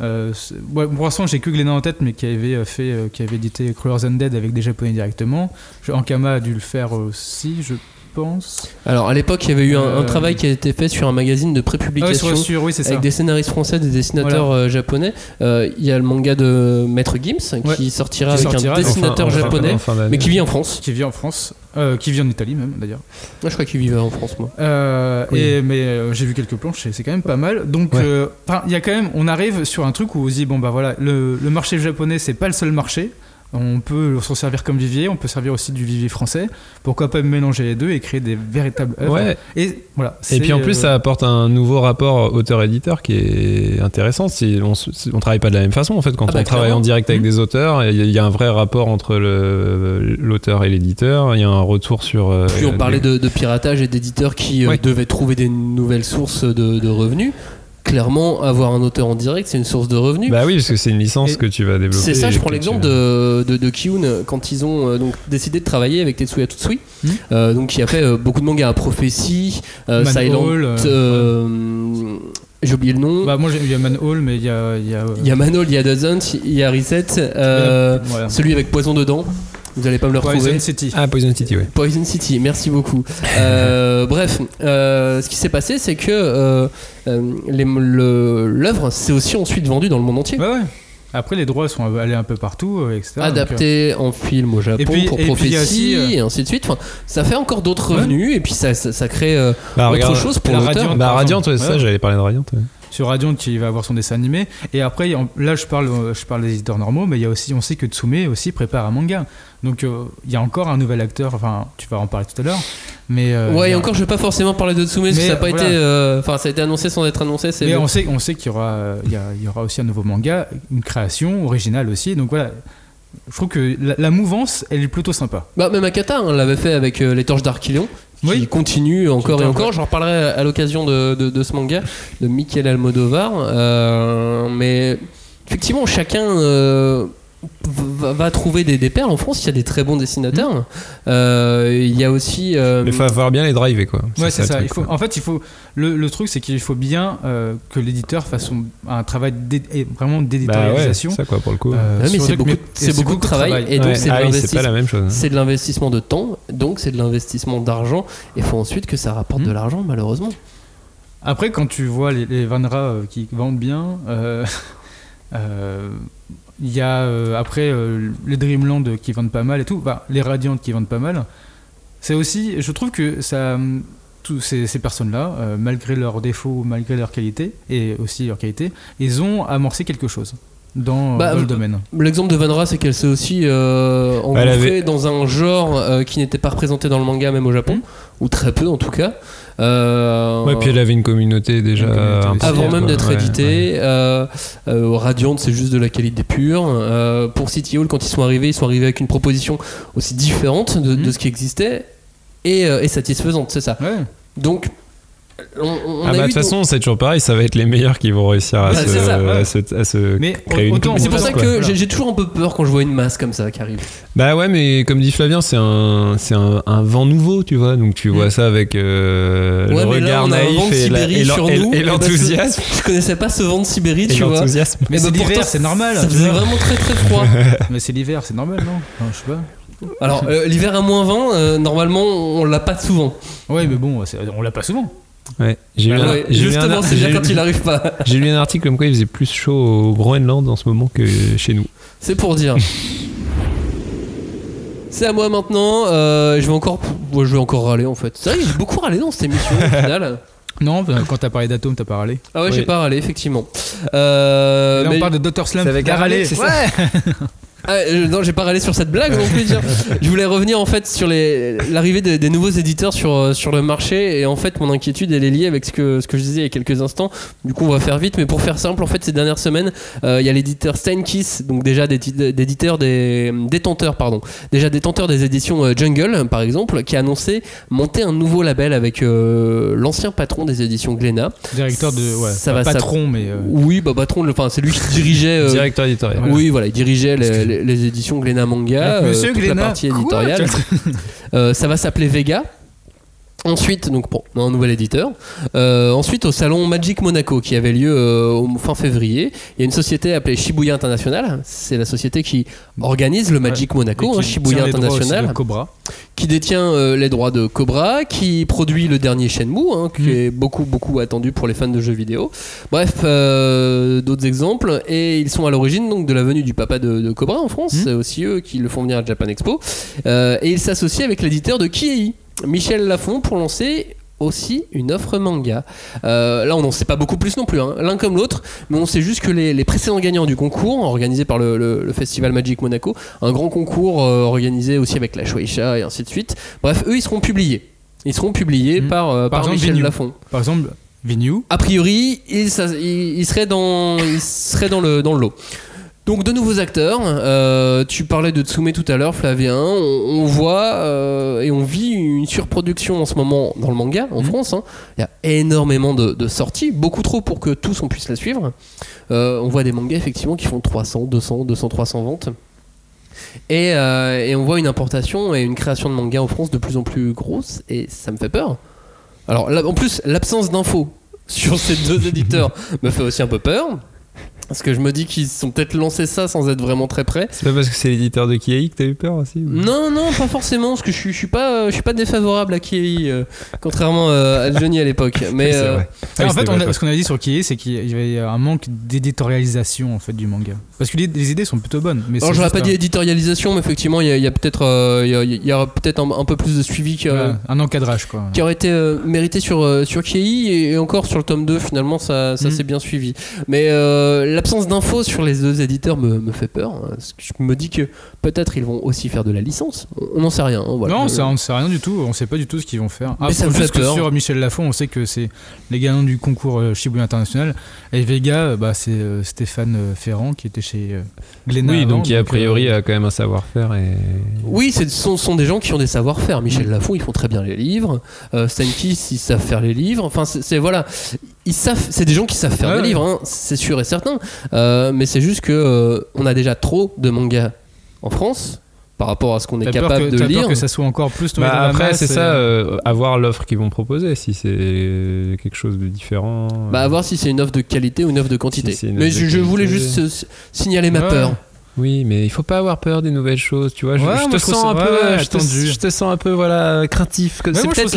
euh, ouais, pour l'instant j'ai que Glénat en tête, mais qui avait fait, euh, qui avait édité Crawlers Undead avec des japonais directement. Ankama a dû le faire aussi, je pense. Alors à l'époque, il y avait eu un, un Euh, travail qui a été fait sur un magazine de Ah ouais, prépublication. sur, sur- oui c'est ça. avec des scénaristes français, des dessinateurs Voilà. euh, japonais. Euh, Il y a le manga de Maître Gims Ouais. qui sortira Qui avec sortira un dessinateur Enfin, japonais, mais qui vit en France. Qui vit en France, euh, qui vit en Italie même d'ailleurs. Moi, je crois qu'il vivait en France, moi. Euh, Oui. et, mais euh, j'ai vu quelques planches et c'est quand même pas mal. Donc, Ouais. euh, il y a quand même, on arrive sur un truc où on se dit bon bah voilà, le, le marché japonais c'est pas le seul marché. On peut s'en servir comme vivier, on peut servir aussi du vivier français. Pourquoi pas mélanger les deux et créer des véritables œuvres Ouais. Et voilà. Et puis en plus, euh, ça apporte un nouveau rapport auteur-éditeur qui est intéressant. Si on, s- on travaille pas de la même façon en fait quand Ah bah, on travaille clairement. en direct avec Mhm. des auteurs. Il y, a- il y a un vrai rapport entre l'auteur et l'éditeur. Il y a un retour sur. euh, Puis on parlait de, de piratage et d'éditeurs qui euh, devaient trouver des nouvelles sources de, de revenus. Clairement, avoir un auteur en direct, c'est une source de revenus. Bah oui, parce que c'est une licence Et que tu vas développer. C'est ça, je prends l'exemple tu- de, de, de Kiyun quand ils ont euh, donc décidé de travailler avec Tetsuya Tutsui, Mhm. euh, donc qui a fait euh, beaucoup de mangas, Prophétie, euh, Silent, euh, euh, j'ai oublié le nom. Bah moi j'ai- il y a Man Hall, mais il y a, il y a, euh, Il y a Manol, il y a Doesn't, il y a Reset, euh, voilà. celui avec Poison dedans. Vous allez pas me le retrouver. Poison City. Ah, Poison City, ouais. Poison City, merci beaucoup. Euh, bref, euh, ce qui s'est passé, c'est que euh, l'œuvre s'est aussi ensuite vendue dans le monde entier. Ouais ouais. Après les droits sont allés un peu partout, etc. donc, euh, Adapté en film au Japon Et puis- pour et prophétie aussi, euh, et ainsi de suite. Enfin, ça fait encore d'autres Ouais. revenus et puis ça, ça, ça crée euh, Bah, autre regarde, chose pour la l'auteur. Radiant, Bah par Radiant, exemple. ouais, ça, j'allais parler de Radiant. ouais. Sur Radiant qui va avoir son dessin animé et après là je parle je parle des éditeurs normaux mais il y a aussi on sait que Tsume aussi prépare un manga donc euh, il y a encore un nouvel acteur enfin tu vas en parler tout à l'heure mais euh, Ouais, et encore, je vais pas forcément parler de Tsume parce que ça a pas voilà. été. euh, Enfin, ça a été annoncé sans être annoncé. Mais le- on sait on sait qu'il y aura il y, a- il y aura aussi un nouveau manga une création originale aussi donc voilà je trouve que la, la mouvance elle est plutôt sympa Bah, même Akata hein, l'avait fait avec euh, les torches d'Archilion. Qui Oui. continue encore et encore. J'en reparlerai à l'occasion de, de- de ce manga de Michael Almodovar. Euh, mais effectivement, chacun euh, va, va trouver des, des perles. En France, il y a des très bons dessinateurs. Mmh. Euh, il y a aussi. euh, Il faut falloir bien les driver, quoi. ouais c'est ça truc, il faut, en fait il faut le, le truc c'est qu'il faut bien euh, que l'éditeur fasse un travail d'é- et vraiment Bah ouais, d'éditorialisation c'est ça, quoi, pour le coup. Euh, Ouais, mais sur c'est beaucoup, c'est beaucoup de travail, et donc Ouais. c'est de Ah l'investissement. pas la même chose. hein. C'est de l'investissement de temps, donc c'est de l'investissement d'argent. Il faut ensuite que ça rapporte Hmm. de l'argent, malheureusement. Après, quand tu vois les, les Vanra euh, qui vendent bien, euh, euh, il y a euh, après euh, les Dreamland qui vendent pas mal et tout, bah, les Radiant qui vendent pas mal. C'est aussi, je trouve que ça, tous ces, ces personnes-là, euh, malgré leurs défauts, malgré leur qualité et aussi leur qualité, ils ont amorcé quelque chose dans, Bah, dans le domaine. L'exemple de Vanra, c'est qu'elle s'est aussi euh, engouffrée Elle avait- dans un genre euh, qui n'était pas représenté dans le manga, même au Japon, ou très peu en tout cas. Euh, Ouais, puis elle avait une communauté déjà. Une communauté un peu, avant même d'être Ouais, édité. Euh, euh, Radiant, c'est juste de la qualité pure. Euh, pour City Hall, quand ils sont arrivés, ils sont arrivés avec une proposition aussi différente de, de Mhm. ce qui existait et, euh, et satisfaisante, c'est ça. Ouais. Donc, on, on Ah bah de toute façon, c'est toujours pareil, ça va être les meilleurs qui vont réussir à, Bah, se, ça, ouais. à se, à se Mais créer une autant- c'est pour ça quoi. que Voilà. j'ai toujours un peu peur quand je vois une masse comme ça qui arrive. Bah ouais, mais comme dit Flavien, c'est un, c'est un, un vent nouveau, tu vois. Donc tu vois Mm. ça avec euh, Ouais, le là, regard vent naïf de et la- Sibérie et l'en- sur et- nous. et Et parce que l'enthousiasme. Je connaissais pas ce vent de Sibérie, Et tu vois. l'enthousiasme. Mais c'est bah, l'hiver, pourtant, c'est normal. Ça faisait vraiment très très froid. Mais c'est l'hiver, c'est normal, non? Je sais pas. Alors, euh, l'hiver à moins 20, euh, normalement, on l'a pas souvent. Ouais, mais bon, c'est- on l'a pas souvent. Ouais. J'ai lu, Ah un- ouais, j'ai lu un justement, c'est bien quand il arrive pas. j'ai lu un article comme quoi il faisait plus chaud au Groenland en ce moment que chez nous. C'est pour dire. C'est à moi maintenant. euh, je vais encore, ouais, je vais encore râler en fait. C'est vrai, j'ai beaucoup râlé dans cette émission au final. Non, bah, quand t'as parlé d'Atome, t'as pas râlé. Ah ouais, j'ai pas râlé effectivement. Euh, Là, mais- on parle de Dr. Slump. C'est avec râlé, c'est ouais. Ah, euh, non, j'ai pas râlé sur cette blague non plus. Je voulais revenir en fait sur les- l'arrivée des, des nouveaux éditeurs sur, euh, sur le marché et en fait mon inquiétude elle est liée avec ce que, ce que je disais il y a quelques instants. Du coup on va faire vite mais pour faire simple en fait ces dernières semaines euh, il y a l'éditeur Steinkiss donc déjà des tit- d'éditeurs des détenteurs pardon déjà détenteur des éditions euh, Jungle par exemple qui a annoncé monter un nouveau label avec euh, l'ancien patron des éditions Glénat. Directeur de. Ouais, Ça pas va patron, mais. euh, Oui bah patron le- enfin c'est lui qui dirigeait euh, Directeur éditorial. oui, voilà, il dirigeait les, les- les éditions Glénat Manga, euh, Monsieur toute Glénat, la partie éditoriale. Euh, ça va s'appeler Vega. Ensuite, donc bon, un nouvel éditeur. Euh, ensuite, au salon Magic Monaco qui avait lieu euh, au fin février, il y a une société appelée Shibuya International. C'est la société qui organise le Magic Monaco, qui hein, Shibuya International Cobra. qui détient euh, les droits de Cobra, qui produit le dernier Shenmue, hein, qui Mm. est beaucoup beaucoup attendu pour les fans de jeux vidéo. Bref, d'autres exemples, et ils sont à l'origine donc de la venue du papa de, de Cobra en France. Mm. C'est aussi eux qui le font venir à Japan Expo, et ils s'associent avec l'éditeur de Kiei, Michel Lafon, pour lancer aussi une offre manga. Euh, là, on n'en sait pas beaucoup plus non plus, hein, l'un comme l'autre, mais on sait juste que les, les précédents gagnants du concours, organisé par le, le- le Festival Magic Monaco, un grand concours euh, organisé aussi avec la Shueisha et ainsi de suite. Bref, eux, ils seront publiés. Ils seront publiés Mhm. par, euh, Par par, exemple, Michel Vigneault. Lafon. Par exemple, Vigneault. A priori, il, ça- il- il serait dans, le, dans le lot. Donc de nouveaux acteurs. Euh, tu parlais de Tsume tout à l'heure, Flavien. On, on voit euh, et on vit une surproduction en ce moment dans le manga en France. hein. Il y a énormément de, de sorties, beaucoup trop pour que tous on puisse la suivre. Euh, on voit des mangas effectivement qui font 300, 200, 200, 300 ventes. Et, et on voit une importation et une création de manga en France de plus en plus grosse et ça me fait peur. Alors là, en plus, l'absence d'infos sur ces deux éditeurs me fait aussi un peu peur. Parce que je me dis qu'ils sont peut-être lancés ça sans être vraiment très prêts. C'est pas parce que c'est l'éditeur de Kiei que t'as eu peur aussi ou- Non, non, pas forcément, parce que je suis, je suis pas, je suis pas défavorable à Kiei, euh, contrairement euh, à Johnny à l'époque. Mais C'est euh, vrai. Ah, Oui, en fait, on a- ce qu'on avait dit sur Kiei, c'est qu'il y avait un manque d'éditorialisation en fait du manga. Parce que les, les idées sont plutôt bonnes. Mais alors j'aurais pas un- dit éditorialisation, mais effectivement, il y a, il y a peut-être, euh, il y a- il y aura peut-être un, un peu plus de suivi que, Voilà, un encadrage quoi. qui aurait été euh, mérité sur, euh, sur Kiei et, et encore sur le tome 2 finalement ça, ça Mhm. s'est bien suivi mais euh, l'absence d'infos sur les deux éditeurs me, me fait peur hein, parce que je me dis que peut-être ils vont aussi faire de la licence on n'en sait rien hein, voilà. Non, ça, on sait rien du tout. On sait pas du tout ce qu'ils vont faire. Mais ça me que peur. sur Michel Lafon, on sait que c'est les gagnants du concours euh, Shibuya International. Et Vega, euh, bah, c'est euh, Stéphane euh, Ferrand qui était chez euh, Glénat. Oui, avant, donc qui a euh, priori a quand même un savoir-faire et. oui ce sont, sont des gens qui ont des savoir-faire Michel Lafon ils font très bien les livres euh, Steinkiss ils savent faire les livres enfin c'est voilà ils savent c'est des gens qui savent faire Ouais, des ouais. livres hein, c'est sûr et certain Euh, mais c'est juste que euh, on a déjà trop de mangas en France par rapport à ce qu'on est capable que- de t'as peur lire que ça soit encore plus tombé Bah, dans la après, c'est et- ça, euh, avoir l'offre qu'ils vont proposer, si c'est quelque chose de différent. Bah, euh, à voir si c'est une offre de qualité ou une offre de quantité. Si Mais je, voulais juste euh, signaler ma Ouais. peur. Oui, mais il faut pas avoir peur des nouvelles choses, tu vois. Je, Ouais, je moi, te sens ça- un peu, ouais, je, te, attendu. je te sens un peu voilà craintif. C'est peut-être ça-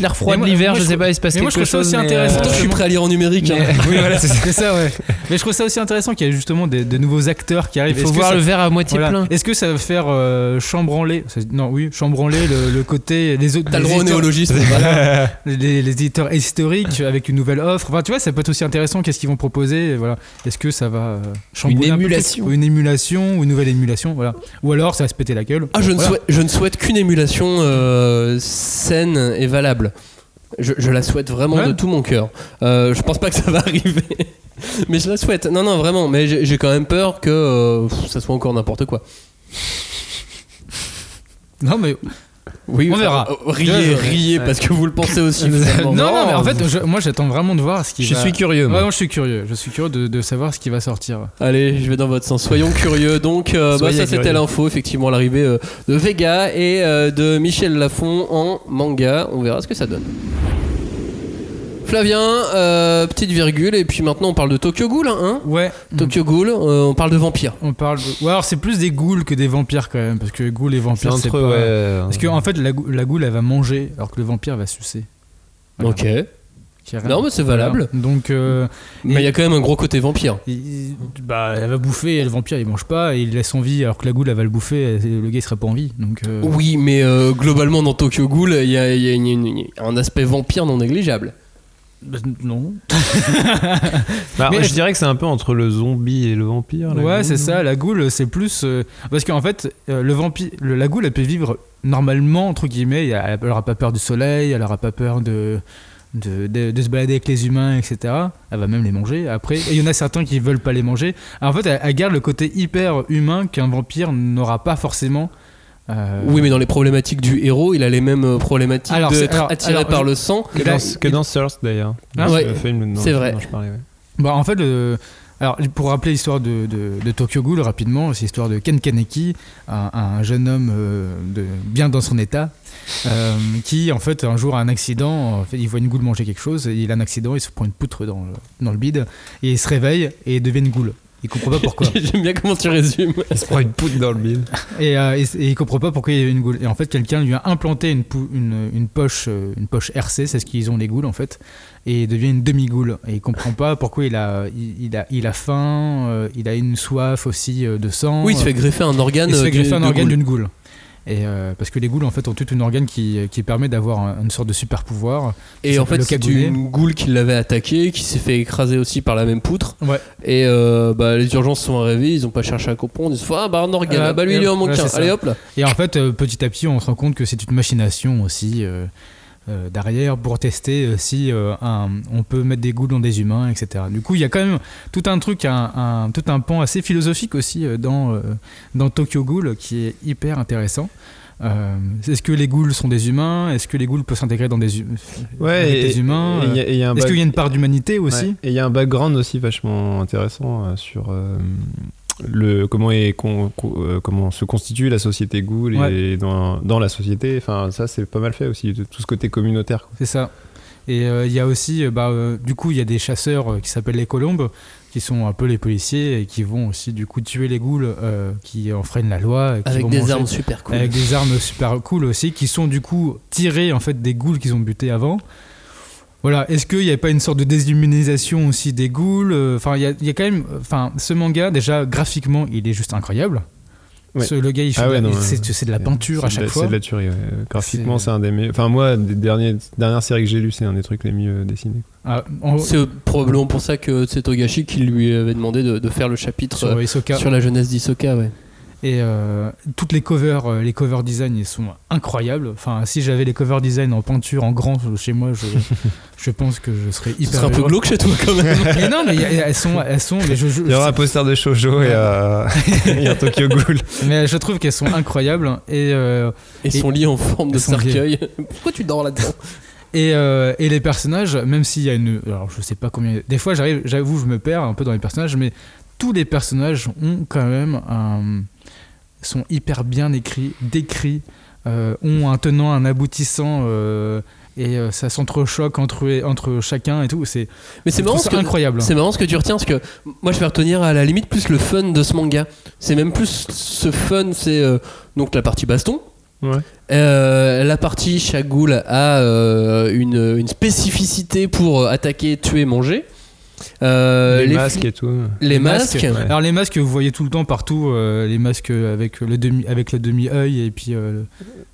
l'air froid de l'hiver, je je sais pas, il se passe mais moi, quelque je trouve ça aussi intéressant. euh, Pourtant, je suis prêt à lire en numérique. hein. oui, voilà, c'est ça. Ouais. Mais je trouve ça aussi intéressant qu'il y ait justement des, de nouveaux acteurs qui Il arrivent. faut Est-ce que voir ça- le verre à moitié Voilà. plein. Est-ce que ça va faire euh, chambranler Non, oui, chambranler le, le côté des autres. T'as le droit néologisme. les, éditeurs historiques avec une nouvelle offre. Enfin, tu vois, ça peut être aussi intéressant. Qu'est-ce qu'ils vont proposer Voilà. Est-ce que ça va euh, chambouler un peu le truc émulation. Une émulation ou une nouvelle émulation. Voilà. Ou alors ça va se péter la gueule. Ah, je ne, souhaite, je ne souhaite qu'une émulation euh, saine et valable. Je, je la souhaite vraiment Ouais. de tout mon cœur. Euh, je pense pas que ça va arriver. mais je la souhaite. Non, non, vraiment. Mais j'ai, quand même peur que euh, ça soit encore n'importe quoi. Non, mais Oui, On verra. euh, riez, Ouais, ouais. riez, parce que vous le pensez aussi. non, non, mais en fait, je- moi j'attends vraiment de voir ce qui Je va. suis curieux. Ouais, moi. je suis curieux. Je suis curieux de, de savoir ce qui va sortir. Allez, je vais dans votre sens. Soyons curieux. Donc, euh, bah, ça c'était l'info, effectivement, l'arrivée euh, de Vega et euh, de Michel Lafon en manga. On verra ce que ça donne. Flavien, euh, petite virgule, et puis maintenant on parle de Tokyo Ghoul, hein Ouais. Tokyo Ghoul, euh, on parle de vampires. On parle. De... Ouais, alors c'est plus des ghouls que des vampires quand même, parce que ghouls et C'est vampires, c'est entre pas. ouais. Parce qu'en en fait, la, la ghoul elle va manger, alors que le vampire va sucer. Voilà. Ok. Non, mais c'est valable. Donc. euh, Mais il y a quand même un gros côté vampire. il- bah, elle va bouffer, et le vampire il mange pas, et il laisse en vie, alors que la ghoul elle va le bouffer, et le gars il serait pas en vie. Donc. euh, Oui, mais euh, globalement dans Tokyo Ghoul, il y a, il y a une- une- un aspect vampire non négligeable. Bah, non. Bah, Mais je dirais que c'est un peu entre le zombie et le vampire. la Ouais, c'est ça. La goule, c'est plus euh, parce qu'en fait, euh, le vampire, le- la goule, elle peut vivre normalement entre guillemets. Elle, elle aura pas peur du soleil, elle aura pas peur de de, de- de se balader avec les humains, etc. Elle va même les manger après. Et il y en a certains qui veulent pas les manger. Alors, en fait, elle, elle garde le côté hyper humain qu'un vampire n'aura pas forcément. Euh, Oui, mais dans les problématiques du héros, il a les mêmes euh, problématiques Alors, d'être alors- attiré alors, par je- le sang. Que dans, il- que dans Thirst d'ailleurs. Ah, Dans ouais. ce film dont- C'est vrai. dont je parlais, ouais. Bah, en fait, le- alors, pour rappeler l'histoire de, de- de Tokyo Ghoul rapidement, c'est l'histoire de Ken Kaneki, un, un jeune homme euh, de, bien dans son état, euh, qui en fait un jour a un accident, en fait, il voit une goule manger quelque chose, il a un accident, il se prend une poutre dans le, dans le bide, et il se réveille et il devient une goule. Il comprend pas pourquoi. J'aime bien comment tu résumes. Il se prend une poudre dans le bide. Et, euh, et, et il comprend pas pourquoi il y a une goule. Et en fait, quelqu'un lui a implanté une, pou- une, une poche, euh, une poche RC, c'est ce qu'ils ont les goules en fait, et il devient une demi-goule. Et il comprend pas pourquoi il a, il, il a, il a faim, euh, il a une soif aussi euh, de sang. Oui, il se fait greffer un organe. Il se fait greffer un organe d'une goule. Et euh, parce que les goules en fait ont tout un organe qui, qui permet d'avoir un- une sorte de super pouvoir. Et en fait, c'est une goule qui l'avait attaqué, qui s'est fait écraser aussi par la même poutre. Ouais. Et euh, bah, les urgences sont arrivées, ils ont pas cherché à comprendre. Ils se dit, ah bah un organe, ah bah lui il lui en manque un. Allez hop là. Et en fait, euh, petit à petit, on se rend compte que c'est une machination aussi euh, derrière pour tester euh, si euh, un- on peut mettre des goules dans des humains, etc. Du coup, il y a quand même tout un truc, un, un- tout un pan assez philosophique aussi dans, dans Tokyo Ghoul qui est hyper intéressant. Euh, Est-ce que les ghouls sont des humains? Est-ce que les ghouls peuvent s'intégrer dans des, hu- Ouais, avec et- des humains Est-ce qu'il y a une part d'humanité aussi? Ouais. Et il y a un background aussi vachement intéressant sur euh, le comment est con- con- euh, comment se constitue la société ghoul et Ouais. dans, dans la société. Enfin, ça c'est pas mal fait aussi, de tout ce côté communautaire. C'est ça. Et euh, il y a aussi, euh, bah, euh, du coup, il y a des chasseurs qui s'appellent les colombes, qui sont un peu les policiers et qui vont aussi, du coup, tuer les ghouls euh, qui enfreignent la loi. et qui Avec vont des manger- armes super cool. Avec des armes super cool aussi, qui sont du coup tirées en fait des ghouls qu'ils ont butés avant. Voilà, est-ce qu'il n'y avait pas une sorte de déshumanisation aussi des ghouls Euh, Enfin, il y a, il y a quand même. Enfin, ce manga, déjà, graphiquement, il est juste incroyable. Ouais. Ce- le gars, il fait Ah ouais, il- c'est de la peinture à chaque la- fois. C'est de la tuerie. ouais. Graphiquement, C'est- c'est un des meilleurs. Enfin, moi, des derniers, dernières séries que j'ai lues, c'est un des trucs les mieux dessinés. Ah, C'est probablement pour ça que c'est Togashi qui lui avait demandé de, de faire le chapitre euh, sur la jeunesse d'Isoka. Ouais. Et euh, toutes les covers, euh, les cover design, ils sont incroyables. Enfin, si j'avais les cover design en peinture, en grand chez moi, je, je pense que je serais Ce hyper. serait un peu glauque chez toi quand même. Mais non, mais y a- elles sont, elles sont. Mais je, je- Il y aura un poster de Shoujo et, euh, et un Tokyo Ghoul. mais je trouve qu'elles sont incroyables et euh, Et son lit en forme de cercueil. Pourquoi tu dors là-dedans? Et, euh, et les personnages, même s'il y a une, alors je sais pas combien. Des fois, j'arrive, j'avoue, je me perds un peu dans les personnages, mais tous les personnages ont quand même un, sont hyper bien écrits, décrits, euh, ont un tenant, un aboutissant. euh, et euh, ça s'entrechoque entre, entre chacun et tout. C'est Mais c'est marrant, ce que- incroyable. c'est marrant ce que tu retiens parce que moi je vais retenir à la limite plus le fun de ce manga. C'est même plus ce fun, c'est euh, donc la partie baston. Ouais. Euh, la partie chaque ghoul a euh, une, une spécificité pour euh, attaquer, tuer, manger. Euh, les, les masques et tout. les masques. Ouais. Alors les masques que vous voyez tout le temps partout, euh, les masques avec le demi avec le demi œil et puis euh,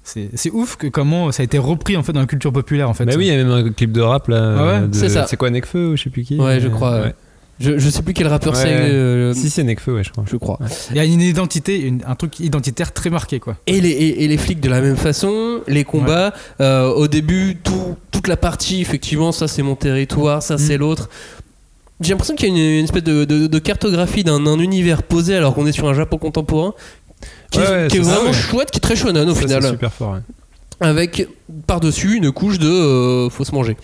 c'est c'est ouf que comment ça a été repris en fait dans la culture populaire en fait. Bah oui, il y a même un clip de rap là. Ah ouais de- C'est ça. C'est quoi Nekfeu ou je sais plus qui Ouais, je euh, crois. ouais. Je, je sais plus quel rappeur Ouais. c'est. euh, Si, c'est Nekfeu, ouais, je crois. je crois. Il y a une identité, une- un truc identitaire très marqué quoi. Et les, et, et les flics de la même façon, les combats, euh, au début, tout, toute la partie, effectivement, ça c'est mon territoire, ça c'est l'autre. J'ai l'impression qu'il y a une, une espèce de, de- de cartographie d'un univers posé alors qu'on est sur un Japon contemporain qui, Ouais, est, ouais, qui est c'est ça, vraiment ouais. chouette, qui est très shonen au Ça, final. C'est super fort. ouais. Avec par-dessus une couche de euh, faut se manger.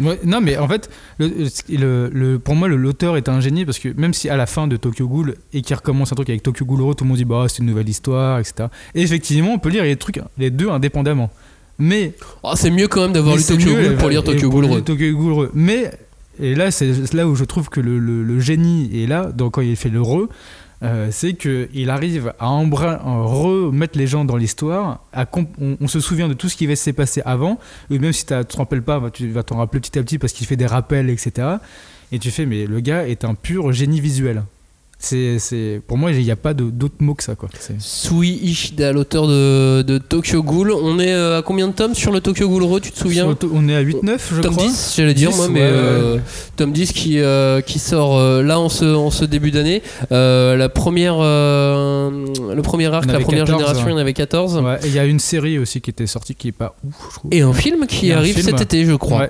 Ouais, non mais en fait, le, le- le- pour moi le- l'auteur est un génie parce que même si à la fin de Tokyo Ghoul et qu'il recommence un truc avec Tokyo Ghoul tout le monde dit bah c'est une nouvelle histoire, etc. Et effectivement on peut lire les trucs les deux indépendamment. Mais Oh, c'est mieux quand même d'avoir lu Tokyo Ghoul pour lire Tokyo Ghoul. Tokyo Ghoul Re. Mais, et là, c'est là où je trouve que le, le- génie est là, donc quand il fait le re, euh, c'est qu'il arrive à, remettre les gens dans l'histoire, on, se souvient de tout ce qui va s'est passé avant, et même si tu ne te rappelles pas, bah, tu vas t'en rappeler petit à petit parce qu'il fait des rappels, etc. Et tu fais, mais le gars est un pur génie visuel. C'est, c'est, pour moi, il n'y a pas d'autre mot que ça. Quoi. Sui Ishida, l'auteur de, de Tokyo Ghoul. On est euh, à combien de tomes sur le Tokyo Ghoul Ro, tu te souviens? On est à 8-9, je Tome crois. 10, j'allais dire 10, moi, mais ouais, euh, ouais. tome 10 qui, euh, qui sort euh, là en ce, en ce début d'année. La première, le premier arc, la première 14, génération, il y en avait 14. Ouais, et il y a une série aussi qui était sortie qui est pas ouf, je trouve. Et un film qui arrive film. cet été, je crois.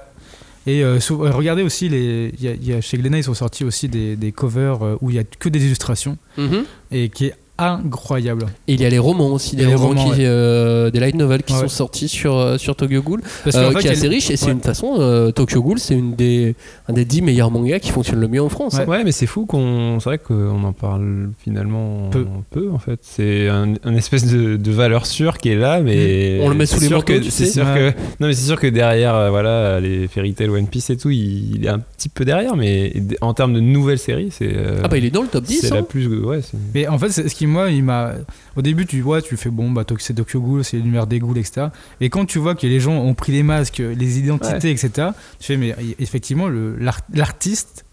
Et euh, euh, regardez aussi, les, y a, il y a- chez Glénat, ils sont sortis aussi des, des covers euh, où il y a que des illustrations Mhm. et qui est incroyable. Et il y a les romans aussi, des romans, romans, qui, ouais. euh, des light novels qui Ouais. sont sortis sur, euh, sur Tokyo Ghoul, Parce euh, fait, qui est assez riche. Et c'est ouais. une façon, euh, Tokyo Ghoul, c'est une des, un des 10 meilleurs mangas qui fonctionne le mieux en France. hein. Ouais, mais c'est fou qu'on. C'est vrai qu'on en parle finalement Peu. peu, en fait. C'est un, un espèce de, de valeur sûre qui est là, mais. Mmh. On le met sous les manteaux, que- tu C'est sais. sûr Ouais. que. Non, mais c'est sûr que derrière, voilà, les Fairy Tail, One Piece et tout, il, il est un petit peu derrière, mais en termes de nouvelles séries, c'est. euh, Ah bah il est dans le top 10. c'est hein. la plus. Ouais, Mais en fait, c'est- ce qui, moi, il m'a. Au début, tu vois, tu fais bon, bah, c'est Tokyo Ghoul, c'est l'univers des ghouls, etc. Et quand tu vois que les gens ont pris les masques, les identités, etc., tu fais, mais effectivement, l'artiste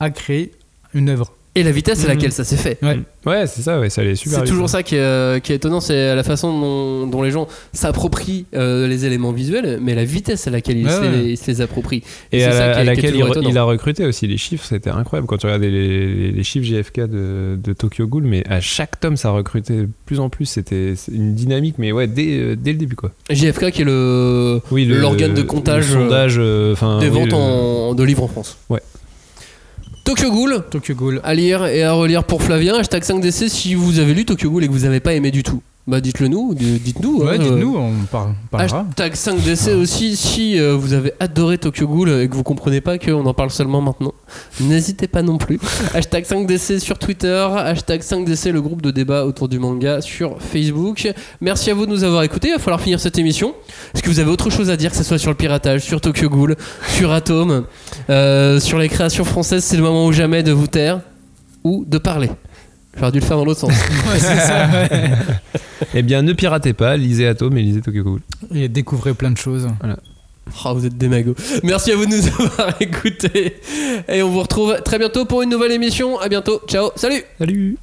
a créé une œuvre. Et la vitesse à Mhm. laquelle ça s'est fait. Ouais. Ouais, c'est ça, ouais, ça allait super C'est toujours hein. ça qui est, euh, qui est étonnant, c'est la façon dont, dont les gens s'approprient euh, les éléments visuels, mais la vitesse à laquelle ils, Ouais, se, ouais. les, ils se les approprient. Et c'est à, ça qui est- à qui est laquelle il, re- étonnant. il a recruté aussi les chiffres, c'était incroyable quand tu regardais les, les- les chiffres JFK de, de Tokyo Ghoul, mais à chaque tome ça recrutait de plus en plus, c'était une dynamique, mais ouais, dès, euh, dès le début quoi. JFK qui est le Oui, le- l'organe de le comptage sondage, euh, enfin, des oui, ventes le- en- de livres en France. Ouais. Tokyo Ghoul, Tokyo Ghoul. à lire et à relire pour Flavien. Hashtag 5DC si vous avez lu Tokyo Ghoul et que vous n'avez pas aimé du tout. Bah dites-le nous, dites-nous. Ouais, hein, dites-nous, on par- parlera. Hashtag 5DC aussi si euh, vous avez adoré Tokyo Ghoul et que vous comprenez pas qu'on en parle seulement maintenant. N'hésitez pas non plus. hashtag 5DC sur Twitter, hashtag 5DC le groupe de débat autour du manga sur Facebook. Merci à vous de nous avoir écoutés. Il va falloir finir cette émission. Est-ce que vous avez autre chose à dire, que ce soit sur le piratage, sur Tokyo Ghoul, sur Atom, euh, sur les créations françaises C'est le moment ou jamais de vous taire ou de parler. J'aurais dû le faire dans l'autre sens. Ouais, c'est ça, ouais. Eh bien, ne piratez pas, lisez Atom et lisez Tokyo Ghoul. Et découvrez plein de choses. Oh, vous êtes des magots. Merci à vous de nous avoir écoutés. Et on vous retrouve très bientôt pour une nouvelle émission. À bientôt. Ciao. Salut. Salut